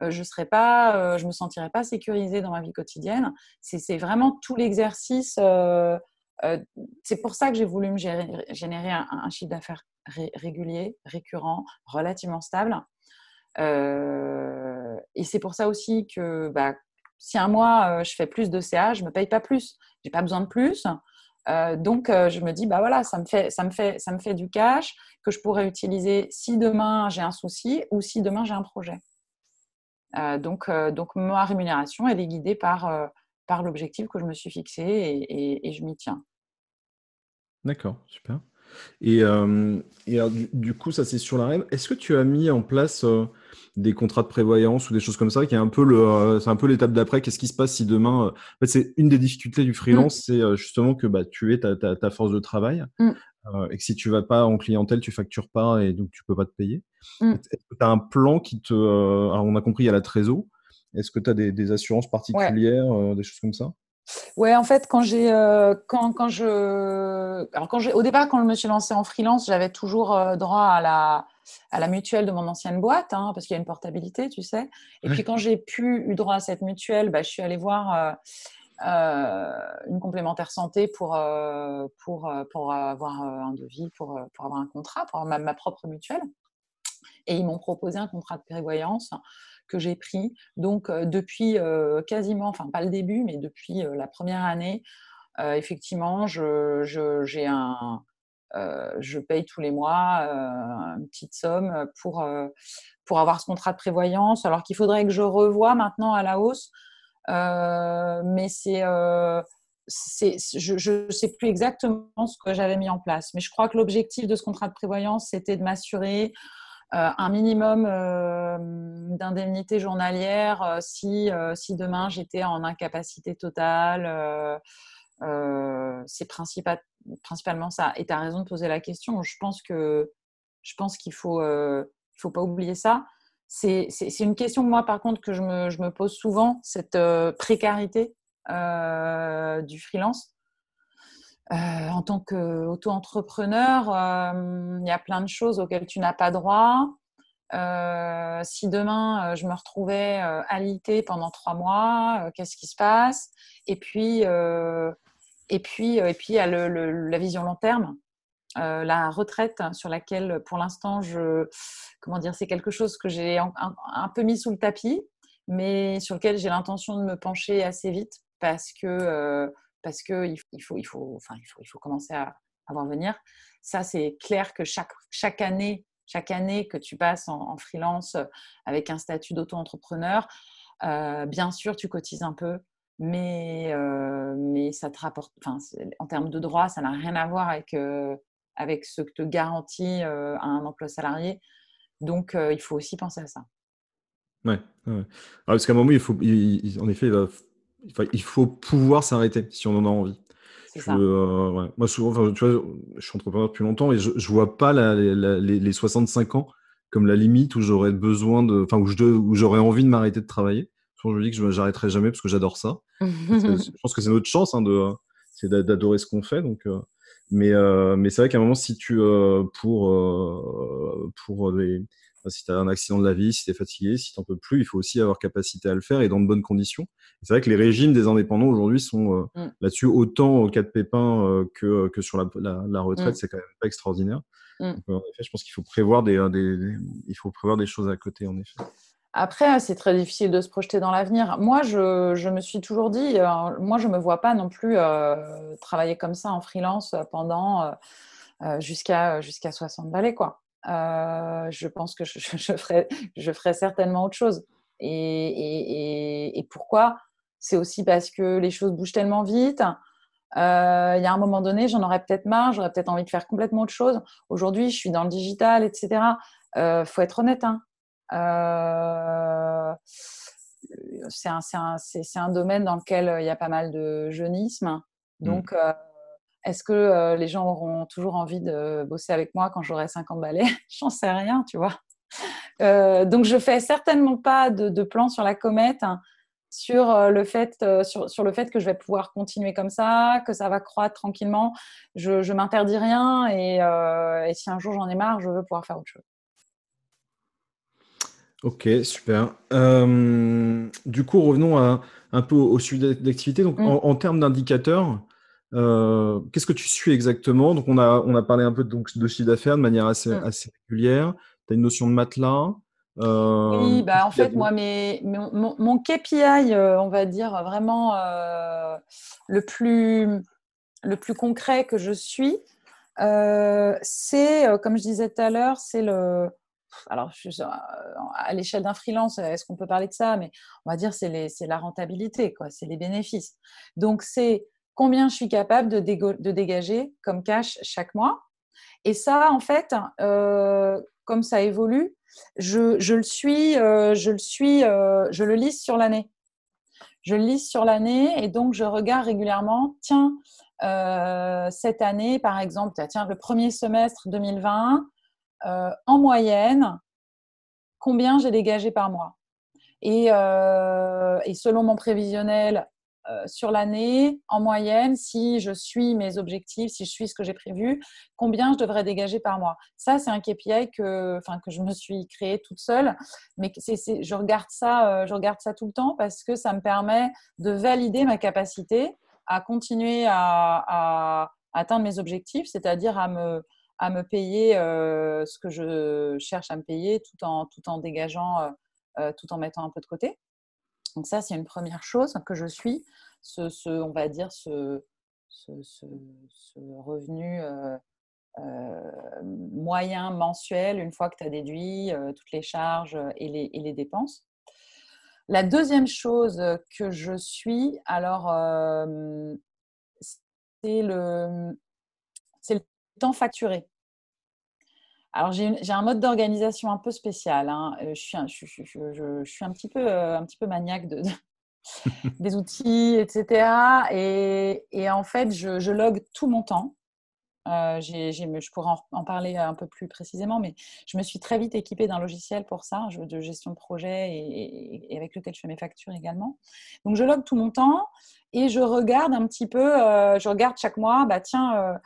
je serais pas, je me sentirais pas sécurisée dans ma vie quotidienne. C'est vraiment tout l'exercice. c'est pour ça que j'ai voulu me générer, un, chiffre d'affaires régulier, récurrent, relativement stable. Et c'est pour ça aussi que bah, si un mois je fais plus de CA, je me paye pas plus. J'ai pas besoin de plus. Euh, donc, euh, je me dis, bah voilà, ça me, fait, ça, me fait, ça me fait du cash que je pourrais utiliser si demain j'ai un souci ou si demain j'ai un projet. Euh, donc, donc, ma rémunération, elle est guidée par, par l'objectif que je me suis fixé et, je m'y tiens. D'accord, super. Et, du, coup, ça c'est sur la REM. Est-ce que tu as mis en place des contrats de prévoyance ou des choses comme ça, qui est un peu le, euh, c'est un peu l'étape d'après? Qu'est-ce qui se passe si demain, euh, en fait, c'est une des difficultés du freelance, mm. c'est euh, justement que bah, tu es ta, ta, force de travail mm. et que si tu vas pas en clientèle, tu factures pas et donc tu peux pas te payer. Mm. Est-ce que tu as un plan qui te, alors on a compris, il y a la trésor. Est-ce que tu as des, des, assurances particulières, des choses comme ça? Ouais, en fait, quand j'ai, quand, quand je, alors quand j'ai, au départ, quand je me suis lancée en freelance, j'avais toujours droit à la, à la mutuelle de mon ancienne boîte, hein, parce qu'il y a une portabilité, tu sais. Et puis quand j'ai pu eu droit à cette mutuelle, bah, je suis allée voir euh, euh, une complémentaire santé pour, euh, pour, pour avoir un devis, pour, pour avoir un contrat, pour avoir ma, propre mutuelle. Et ils m'ont proposé un contrat de prévoyance que j'ai pris. Donc depuis quasiment, enfin pas le début, mais depuis la première année, effectivement, j'ai un je paye tous les mois une petite somme pour, pour avoir ce contrat de prévoyance, alors qu'il faudrait que je revoie maintenant à la hausse. mais c'est je ne sais plus exactement ce que j'avais mis en place, mais je crois que l'objectif de ce contrat de prévoyance, c'était de m'assurer euh, un minimum euh, d'indemnité journalière euh, si, si demain j'étais en incapacité totale. c'est principalement ça. Et tu as raison de poser la question. Je pense que je pense qu'il faut, faut pas oublier ça. C'est une question, moi, par contre, que je me, je me pose souvent, cette précarité du freelance. Euh, en tant qu'auto-entrepreneur, euh, il y a plein de choses auxquelles tu n'as pas droit. Euh, si demain je me retrouvais alité pendant trois mois, qu'est-ce qui se passe? Et puis, et puis, et puis il y a la vision long terme. la retraite sur laquelle pour l'instant je comment dire c'est quelque chose que j'ai un, peu mis sous le tapis mais sur lequel j'ai l'intention de me pencher assez vite parce que parce qu'il il faut, commencer à, voir venir. Ça, c'est clair que chaque, année, chaque année que tu passes en, freelance avec un statut d'auto-entrepreneur, euh, bien sûr, tu cotises un peu, mais, euh, ça te rapporte, en termes de droits, ça n'a rien à voir avec, euh, ce que te garantit un emploi salarié. Donc, il faut aussi penser à ça. Ouais, ouais. parce qu'à un moment, il en effet, il va il faut pouvoir s'arrêter si on en a envie. Euh, Moi, souvent, tu vois, je suis entrepreneur depuis longtemps et je, ne vois pas les, 65 ans comme la limite où j'aurais besoin de, enfin, où j'aurais envie de m'arrêter de travailler. je me dis que je n'arrêterai jamais parce que j'adore ça. [LAUGHS] je pense que c'est notre chance hein, de, c'est d'adorer ce qu'on fait. Donc, euh, mais, euh, mais c'est vrai qu'à un moment, si tu, pour, pour si tu as un accident de la vie, si tu es fatigué, si tu n'en peux plus, il faut aussi avoir capacité à le faire et dans de bonnes conditions. C'est vrai que les régimes des indépendants aujourd'hui sont euh, mm. là-dessus autant au cas de pépin euh, que, que sur la, la, retraite, mm. c'est quand même pas extraordinaire. Mm. en effet, je pense qu'il faut prévoir des, des, il faut prévoir des choses à côté, en effet. Après, c'est très difficile de se projeter dans l'avenir. Moi, je, je, me suis toujours dit, euh, moi, je ne me vois pas non plus travailler comme ça en freelance pendant jusqu'à jusqu'à 60 balais, quoi. Euh, je pense que je, [LAUGHS] je, ferai, je ferai certainement autre chose. Et, et, pourquoi? C'est aussi parce que les choses bougent tellement vite. Euh, il y a un moment donné, j'en aurais peut-être marre, j'aurais peut-être envie de faire complètement autre chose. Aujourd'hui, je suis dans le digital, etc. Il euh, faut être honnête. Hein. c'est un, un, un, domaine dans lequel il y a pas mal de jeunisme. Mmh. Est-ce que euh, les gens auront toujours envie de bosser avec moi quand j'aurai 50 balais [LAUGHS] J'en sais rien, tu vois. Euh, donc, je fais certainement pas de, plan sur la comète hein, sur, euh, le fait, sur, le fait que je vais pouvoir continuer comme ça, que ça va croître tranquillement. Je, ne m'interdis rien et, si un jour j'en ai marre, je veux pouvoir faire autre chose. Ok, super. du coup, revenons un peu au, sujet d'activité. Donc, mmh. en, termes d'indicateurs, euh, qu'est-ce que tu suis exactement? Donc, on a, on a parlé un peu donc, de chiffre d'affaires de manière assez, mmh. assez régulière. Tu as une notion de matelas. Euh, oui, bah, en fait, moi, mes, mon, mon, KPI, euh, on va dire vraiment le, plus, le plus concret que je suis, c'est, comme je disais tout à l'heure, c'est le. Alors, à l'échelle d'un freelance, est-ce qu'on peut parler de ça? Mais on va dire c'est la rentabilité, quoi. C'est les bénéfices. Donc, c'est combien je suis capable de, dégager comme cash chaque mois. Et ça, en fait, euh, comme ça évolue, je, le suis, euh, je le suis, euh, je le lis sur l'année. Je le lis sur l'année et donc je regarde régulièrement. Tiens, cette année, par exemple, tiens, le premier semestre 2020, en moyenne, combien j'ai dégagé par mois? Et, selon mon prévisionnel, euh, sur l'année, en moyenne, si je suis mes objectifs, si je suis ce que j'ai prévu, combien je devrais dégager par mois. Ça, c'est un KPI que, que je me suis créé toute seule, mais je, regarde ça, euh, je regarde ça tout le temps parce que ça me permet de valider ma capacité à continuer à, atteindre mes objectifs, c'est-à-dire à me, à me payer euh, ce que je cherche à me payer tout en, tout en dégageant, tout en mettant un peu de côté. Donc ça, c'est une première chose que je suis, ce, on va dire, ce, revenu euh, euh, moyen mensuel une fois que tu as déduit toutes les charges et les, et les, dépenses. La deuxième chose que je suis, alors, c'est le, le temps facturé. Alors, j'ai un mode d'organisation un peu spécial. Hein. Je, suis un, je, je, suis un, petit peu, un petit peu maniaque de, [LAUGHS] des outils, etc. Et, et en fait, je, log tout mon temps. Euh, je pourrais en, parler un peu plus précisément, mais je me suis très vite équipée d'un logiciel pour ça, de gestion de projet et, avec lequel je fais mes factures également. Donc, je log tout mon temps et je regarde un petit peu, euh, je regarde chaque mois, bah tiens, euh,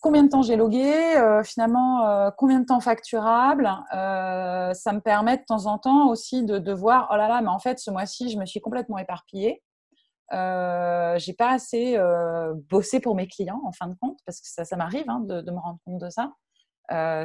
combien de temps j'ai logué, euh, finalement euh, combien de temps facturable. Euh, ça me permet de temps en temps aussi de, voir, oh là là, mais en fait ce mois-ci je me suis complètement éparpillée. J'ai pas assez bossé pour mes clients en fin de compte parce que ça, m'arrive hein, de, me rendre compte de ça.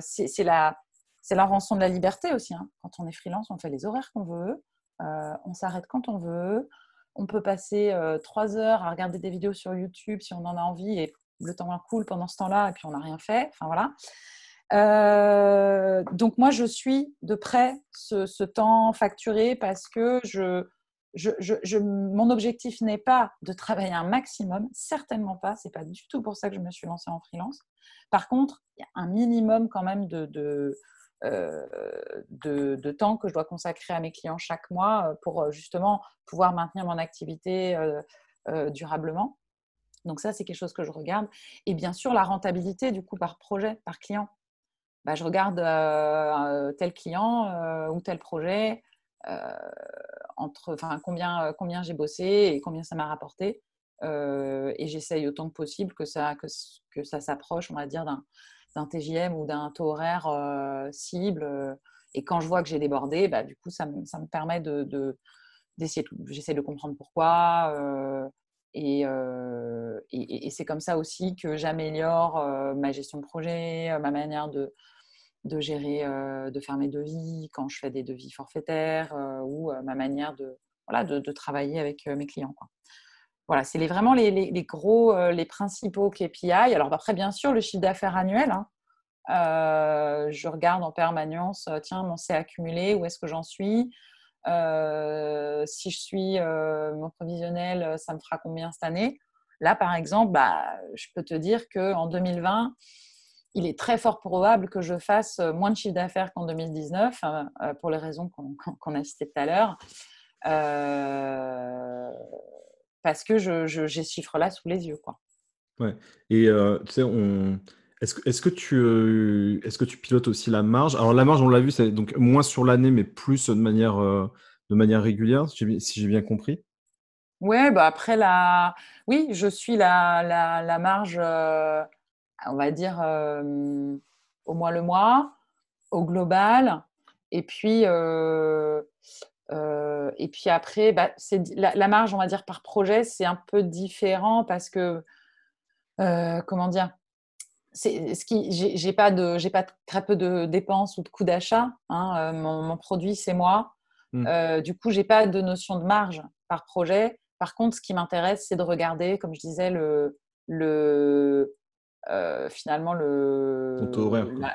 c'est la c'est l'invention de la liberté aussi. Hein. Quand on est freelance, on fait les horaires qu'on veut, on s'arrête quand on veut, on peut passer trois heures à regarder des vidéos sur YouTube si on en a envie et le temps coule pendant ce temps-là et puis on n'a rien fait. Enfin voilà. Euh, donc moi, je suis de près ce, temps facturé parce que je, mon objectif n'est pas de travailler un maximum, certainement pas. C'est pas du tout pour ça que je me suis lancée en freelance. Par contre, il y a un minimum quand même de, de, euh, temps que je dois consacrer à mes clients chaque mois euh, pour justement pouvoir maintenir mon activité durablement. Donc ça, c'est quelque chose que je regarde. Et bien sûr, la rentabilité du coup par projet, par client. Bah, je regarde euh, tel client euh, ou tel projet, euh, entre, combien, combien j'ai bossé et combien ça m'a rapporté. et j'essaye autant que possible que ça, que, que ça s'approche, on va dire, d'un TJM ou d'un taux horaire cible. Et quand je vois que j'ai débordé, bah, du coup, ça ça me permet de, d'essayer de, j'essaie de comprendre pourquoi euh, et, c'est comme ça aussi que j'améliore euh, ma gestion de projet, euh, ma manière de, gérer, de faire mes devis quand je fais des devis forfaitaires ou ma manière de, voilà, de, travailler avec mes clients. Voilà, c'est les, vraiment les, gros, les principaux KPI. Alors après, bien sûr, le chiffre d'affaires annuel. Hein. je regarde en permanence, tiens, mon C accumulé, où est-ce que j'en suis? Euh, si je suis euh, mon provisionnel, ça me fera combien cette année? Là, par exemple, bah, je peux te dire qu'en 2020, il est très fort probable que je fasse moins de chiffre d'affaires qu'en 2019, euh, pour les raisons [LAUGHS] qu'on a citées tout à l'heure. parce que j'ai je, ce chiffre-là sous les yeux. Quoi. Ouais. Et tu sais, on, est-ce euh, est que tu pilotes aussi la marge? Alors la marge, on l'a vu, c'est donc moins sur l'année, mais plus de manière, euh, régulière, si j'ai bien compris. Ouais, bah après la, oui, je suis la, la, marge, euh, on va dire au mois le mois, au global, et puis et puis après, bah, la, marge, on va dire par projet, c'est un peu différent parce que comment dire ce qui j'ai pas de j'ai pas très peu de dépenses ou de coûts d'achat hein, euh, mon, produit c'est moi. Mmh. euh, du coup j'ai pas de notion de marge par projet. Par contre ce qui m'intéresse c'est de regarder comme je disais le le euh, finalement le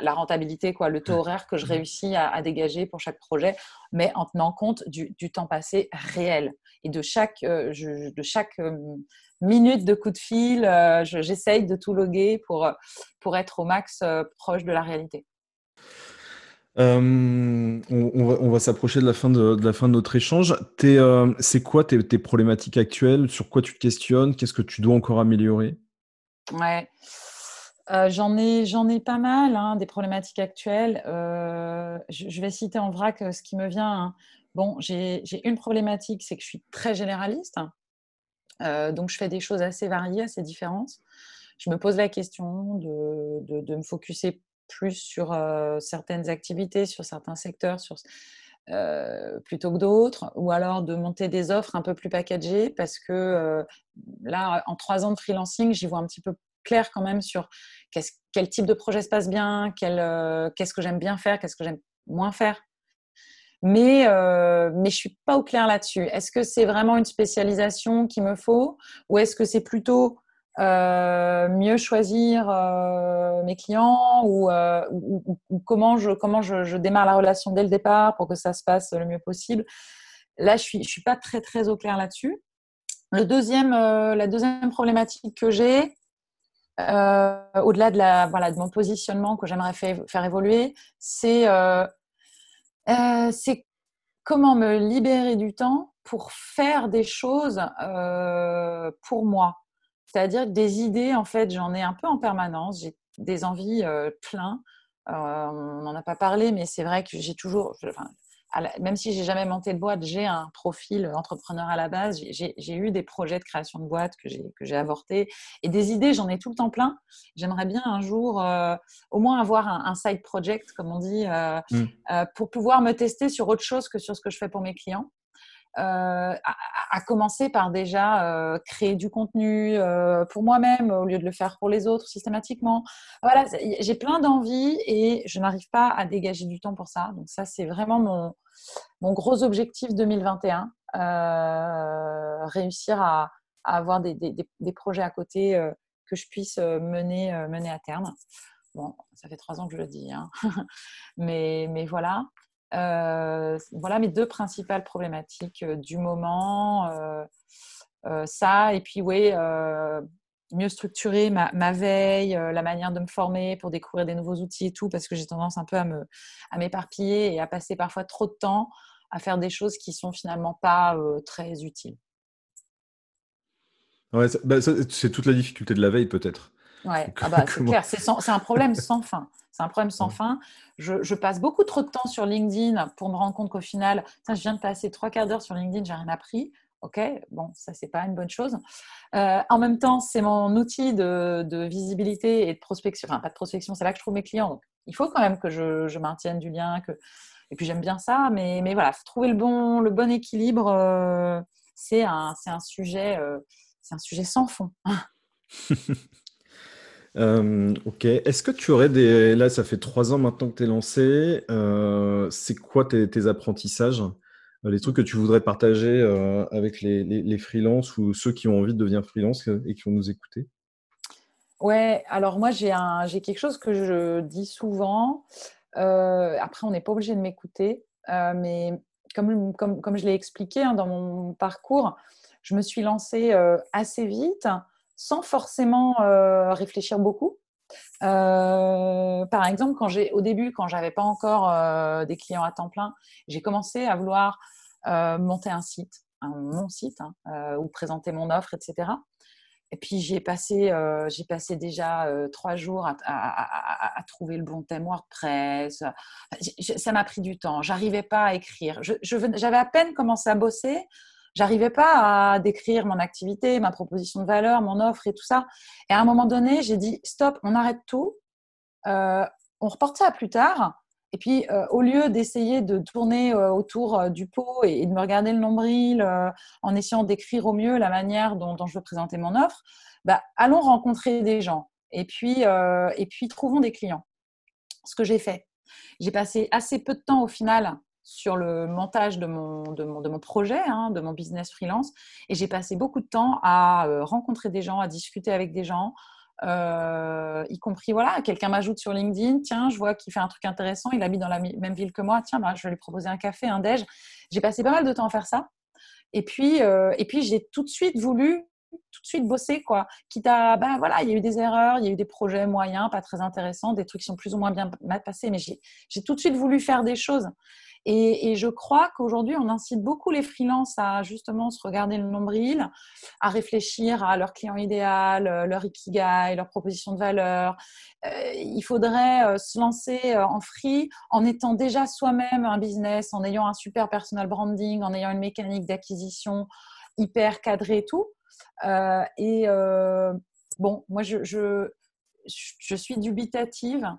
la, rentabilité quoi le taux horaire que je réussis à, dégager pour chaque projet mais en tenant compte du, du temps passé réel. Et de chaque de chaque minutes de coup de fil. Euh, j'essaye de tout loguer pour, pour être au max euh, proche de la réalité. Euh, on, va, s'approcher de la fin de, la fin de notre échange. c'est quoi tes, problématiques actuelles? Sur quoi tu te questionnes? Qu'est-ce que tu dois encore améliorer? Ouais, j'en ai j'en ai pas mal hein, des problématiques actuelles. Je, vais citer en vrac ce qui me vient. Hein. Bon, j'ai une problématique, c'est que je suis très généraliste. Euh, donc, je fais des choses assez variées, assez différentes. Je me pose la question de, de, me focuser plus sur euh, certaines activités, sur certains secteurs, sur, euh, plutôt que d'autres, ou alors de monter des offres un peu plus packagées, parce que là, en trois ans de freelancing, j'y vois un petit peu clair quand même sur quel type de projet se passe bien, qu'est-ce que j'aime bien faire, qu'est-ce que j'aime moins faire. Mais, euh, mais je suis pas au clair là-dessus. Est-ce que c'est vraiment une spécialisation qu'il me faut ou est-ce que c'est plutôt mieux choisir mes clients ou, comment, je, comment je, démarre la relation dès le départ pour que ça se passe le mieux possible? Là, je ne suis, je suis pas très, très au clair là-dessus. Le deuxième, la deuxième problématique que j'ai, au-delà de, voilà, de mon positionnement que j'aimerais faire évoluer, c'est c'est comment me libérer du temps pour faire des choses euh, pour moi. C'est-à-dire que des idées, en fait, j'en ai un peu en permanence. J'ai des envies euh, plein. Euh, on n'en a pas parlé, mais c'est vrai que j'ai toujours, même si j'ai jamais monté de boîte, j'ai un profil entrepreneur à la base. J'ai eu des projets de création de boîte que j'ai avortés et des idées, j'en ai tout le temps plein. J'aimerais bien un jour euh, au moins avoir un, side project, comme on dit, euh, mmh. euh, pour pouvoir me tester sur autre chose que sur ce que je fais pour mes clients. Euh, à, commencer par déjà euh, créer du contenu euh, pour moi-même au lieu de le faire pour les autres systématiquement. Voilà, j'ai plein d'envies et je n'arrive pas à dégager du temps pour ça. Donc ça, c'est vraiment mon, mon gros objectif 2021, réussir à, avoir des, des, projets à côté que je puisse mener, mener à terme. Bon, ça fait trois ans que je le dis, hein. [LAUGHS] mais, mais voilà. Euh, voilà mes deux principales problématiques euh, du moment. Euh, ça, et puis oui, mieux structurer ma, veille, la manière de me former pour découvrir des nouveaux outils et tout, parce que j'ai tendance un peu à, me, à m'éparpiller et à passer parfois trop de temps à faire des choses qui sont finalement pas très utiles. Ouais, bah, c'est toute la difficulté de la veille peut-être. Ouais, ah bah, [LAUGHS] c'est clair, c'est un problème sans fin. C'est un problème sans fin. Je, passe beaucoup trop de temps sur LinkedIn pour me rendre compte qu'au final, je viens de passer trois quarts d'heure sur LinkedIn, j'ai rien appris. Ok, bon, ça c'est pas une bonne chose. Euh, en même temps, c'est mon outil de, visibilité et de prospection. Enfin, pas de prospection, c'est là que je trouve mes clients. il faut quand même que je, maintienne du lien. Que... Et puis j'aime bien ça, mais, mais voilà, trouver le bon, le bon équilibre, euh, c'est un, un, sujet, euh, c'est un sujet sans fond. [LAUGHS] Euh, ok. Est-ce que tu aurais des. Là, ça fait trois ans maintenant que tu es lancé. Euh, c'est quoi tes, apprentissages euh, Les trucs que tu voudrais partager avec les, les, freelances ou ceux qui ont envie de devenir freelance et qui vont nous écouter? Ouais, alors moi, j'ai quelque chose que je dis souvent. après, on n'est pas obligé de m'écouter. mais comme, comme, comme, je l'ai expliqué hein, dans mon parcours, je me suis lancée assez vite sans forcément euh, réfléchir beaucoup. Euh, par exemple, quand j'ai, au début, quand j'avais pas encore euh, des clients à temps plein, j'ai commencé à vouloir monter un site, mon site, hein, ou présenter mon offre, etc. Et puis j'ai passé, j'ai passé déjà trois jours à, trouver le bon thème WordPress. ça m'a pris du temps. J'arrivais pas à écrire. j'avais à peine commencé à bosser j'arrivais pas à décrire mon activité, ma proposition de valeur, mon offre et tout ça. Et à un moment donné, j'ai dit stop, on arrête tout, euh, on reporte ça à plus tard. Et puis, euh, au lieu d'essayer de tourner euh, autour du pot et, de me regarder le nombril en essayant d'écrire au mieux la manière dont, je veux présenter mon offre, bah, allons rencontrer des gens et puis, et puis trouvons des clients. Ce que j'ai fait. J'ai passé assez peu de temps au final sur le montage de mon, de mon, de mon projet, hein, de mon business freelance. Et j'ai passé beaucoup de temps à euh, rencontrer des gens, à discuter avec des gens, euh, y compris, voilà, quelqu'un m'ajoute sur LinkedIn, tiens, je vois qu'il fait un truc intéressant, il habite dans la même ville que moi, tiens, bah, je vais lui proposer un café, un déj. J'ai passé pas mal de temps à faire ça. Et puis, euh, et puis j'ai tout de suite voulu tout de suite bosser quoi quitte à ben voilà il y a eu des erreurs il y a eu des projets moyens pas très intéressants des trucs qui sont plus ou moins bien mal passés mais j'ai tout de suite voulu faire des choses et, je crois qu'aujourd'hui, on incite beaucoup les freelances à justement se regarder le nombril, à réfléchir à leur client idéal, euh, leur ikigai, leur proposition de valeur. Euh, il faudrait euh, se lancer en free en étant déjà soi-même un business, en ayant un super personal branding, en ayant une mécanique d'acquisition hyper cadrée et tout. et bon, moi, je, suis dubitative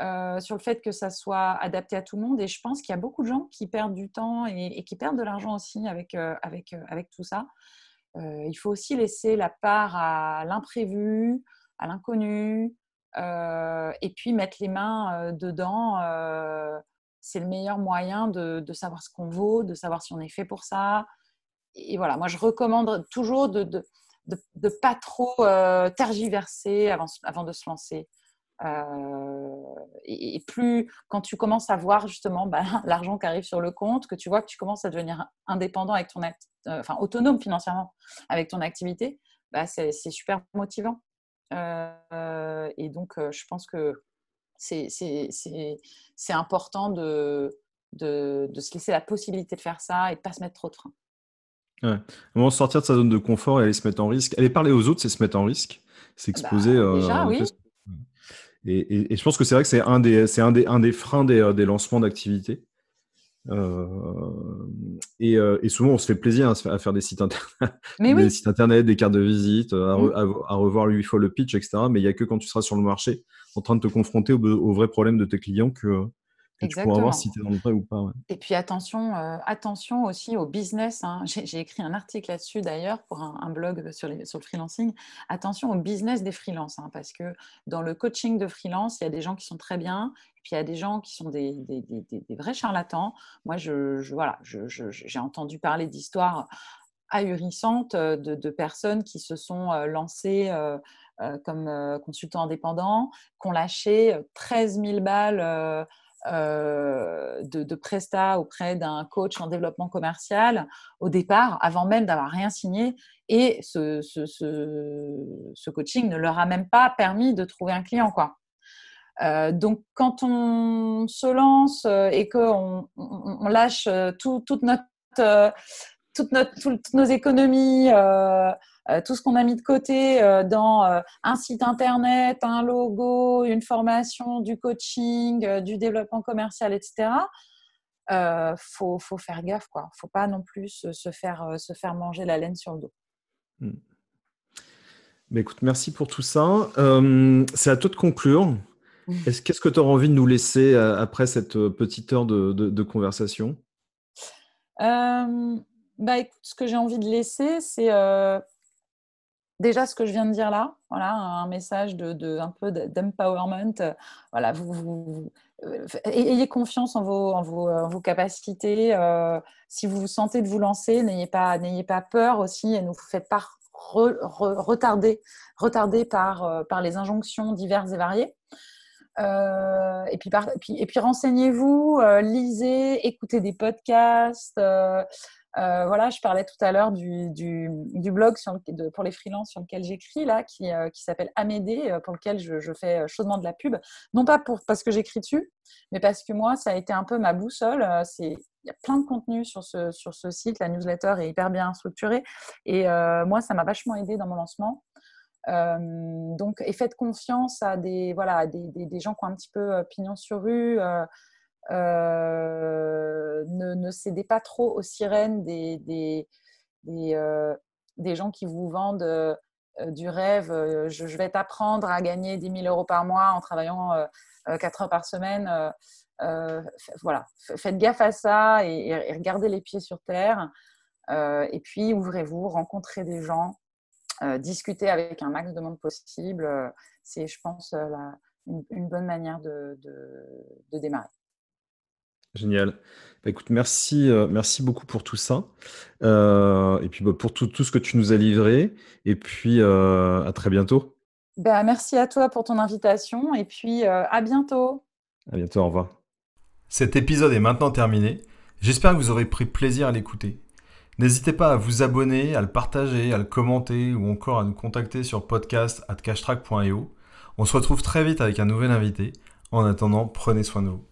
euh, sur le fait que ça soit adapté à tout le monde. Et je pense qu'il y a beaucoup de gens qui perdent du temps et, qui perdent de l'argent aussi avec, euh, avec, euh, avec tout ça. il faut aussi laisser la part à l'imprévu, à l'inconnu, et puis mettre les mains dedans. c'est le meilleur moyen de, de savoir ce qu'on vaut, de savoir si on est fait pour ça. Et voilà, moi je recommande toujours de, de de ne pas trop tergiverser avant, avant de se lancer. Et, plus quand tu commences à voir justement bah, [LAUGHS] l'argent qui arrive sur le compte, que tu vois que tu commences à devenir indépendant avec ton enfin autonome financièrement avec ton activité, bah, c'est super motivant. et donc, je pense que c'est important de, de, de, se laisser la possibilité de faire ça et de ne pas se mettre trop de frein. Ouais. sortir de sa zone de confort et aller se mettre en risque. Aller parler aux autres, c'est se mettre en risque. S'exposer. Bah, déjà, oui. Et, et, je pense que c'est vrai que c'est un des, un des, un des freins des, euh, des lancements d'activités. Euh, et, euh, et, souvent, on se fait plaisir hein, à faire des sites, internet, [LAUGHS] des sites internet, des cartes de visite, à, mmh. à, revoir il faut le pitch, etc. Mais il n'y a que quand tu seras sur le marché, en train de te confronter aux, aux vrais problèmes de tes clients, que, et tu pourras voir si tu es dans le vrai ou pas. Et puis attention, euh, attention aussi au business. Hein. J'ai écrit un article là-dessus d'ailleurs pour un, blog sur, les, sur, le freelancing. Attention au business des freelances, hein, parce que dans le coaching de freelance, il y a des gens qui sont très bien, et puis il y a des gens qui sont des, des, des, vrais charlatans. Moi, je, voilà, j'ai entendu parler d'histoires ahurissantes euh, de, de, personnes qui se sont euh, lancées comme consultants indépendants, qui ont lâché 13 000 balles euh, de, de Presta auprès d'un coach en développement commercial au départ, avant même d'avoir rien signé. Et ce, ce, coaching ne leur a même pas permis de trouver un client. Quoi. Euh, donc, quand on se lance euh, et qu'on on, lâche tout, toute notre, toute notre, toutes nos économies, tout ce qu'on a mis de côté euh, dans euh, un site internet, un logo, une formation, du coaching, du développement commercial, etc. Euh, faut, faut, faire gaffe, quoi. Faut pas non plus se faire, se faire manger la laine sur le dos. Hmm. Mais écoute, merci pour tout ça. c'est à toi de conclure. Hmm. Qu'est-ce que tu auras envie de nous laisser après cette petite heure de, de, conversation? Bah, Ce que j'ai envie de laisser, c'est déjà ce que je viens de dire là, voilà, un message de, un peu d'empowerment. Voilà, vous, euh, ayez confiance en vos, vos, capacités. Euh, si vous vous sentez de vous lancer, n'ayez pas, n'ayez pas peur aussi et ne vous faites pas retarder, retarder par, euh, par les injonctions diverses et variées. et puis, puis, et puis renseignez-vous, lisez, écoutez des podcasts, euh, voilà, je parlais tout à l'heure du, blog pour les freelances sur lequel j'écris, là, qui, euh, s'appelle Amédée, euh, pour lequel je, fais chaudement de la pub. Non pas parce que j'écris dessus, mais parce que moi, ça a été un peu ma boussole. Il y a plein de contenu sur ce, site, la newsletter est hyper bien structurée. Et moi, ça m'a vachement aidé dans mon lancement. donc, et faites confiance à des, voilà, des, des, gens qui ont un petit peu pignon sur rue. Euh, ne, ne, cédez pas trop aux sirènes des, euh, gens qui vous vendent euh, du rêve. Je, vais t'apprendre à gagner 10 000 euros par mois en travaillant 4 heures par semaine. voilà, faites gaffe à ça et, regardez les pieds sur terre. et puis ouvrez-vous, rencontrez des gens, discutez avec un max de monde possible. C'est, je pense, la, une, bonne manière de démarrer. Génial. Bah, écoute, merci, euh, merci beaucoup pour tout ça. Euh, et puis bah, pour tout, tout, ce que tu nous as livré. Et puis euh, à très bientôt. Bah, merci à toi pour ton invitation. Et puis à bientôt. À bientôt, au revoir. Cet épisode est maintenant terminé. J'espère que vous aurez pris plaisir à l'écouter. N'hésitez pas à vous abonner, à le partager, à le commenter ou encore à nous contacter sur podcast.cashtrack.io. On se retrouve très vite avec un nouvel invité. En attendant, prenez soin de vous.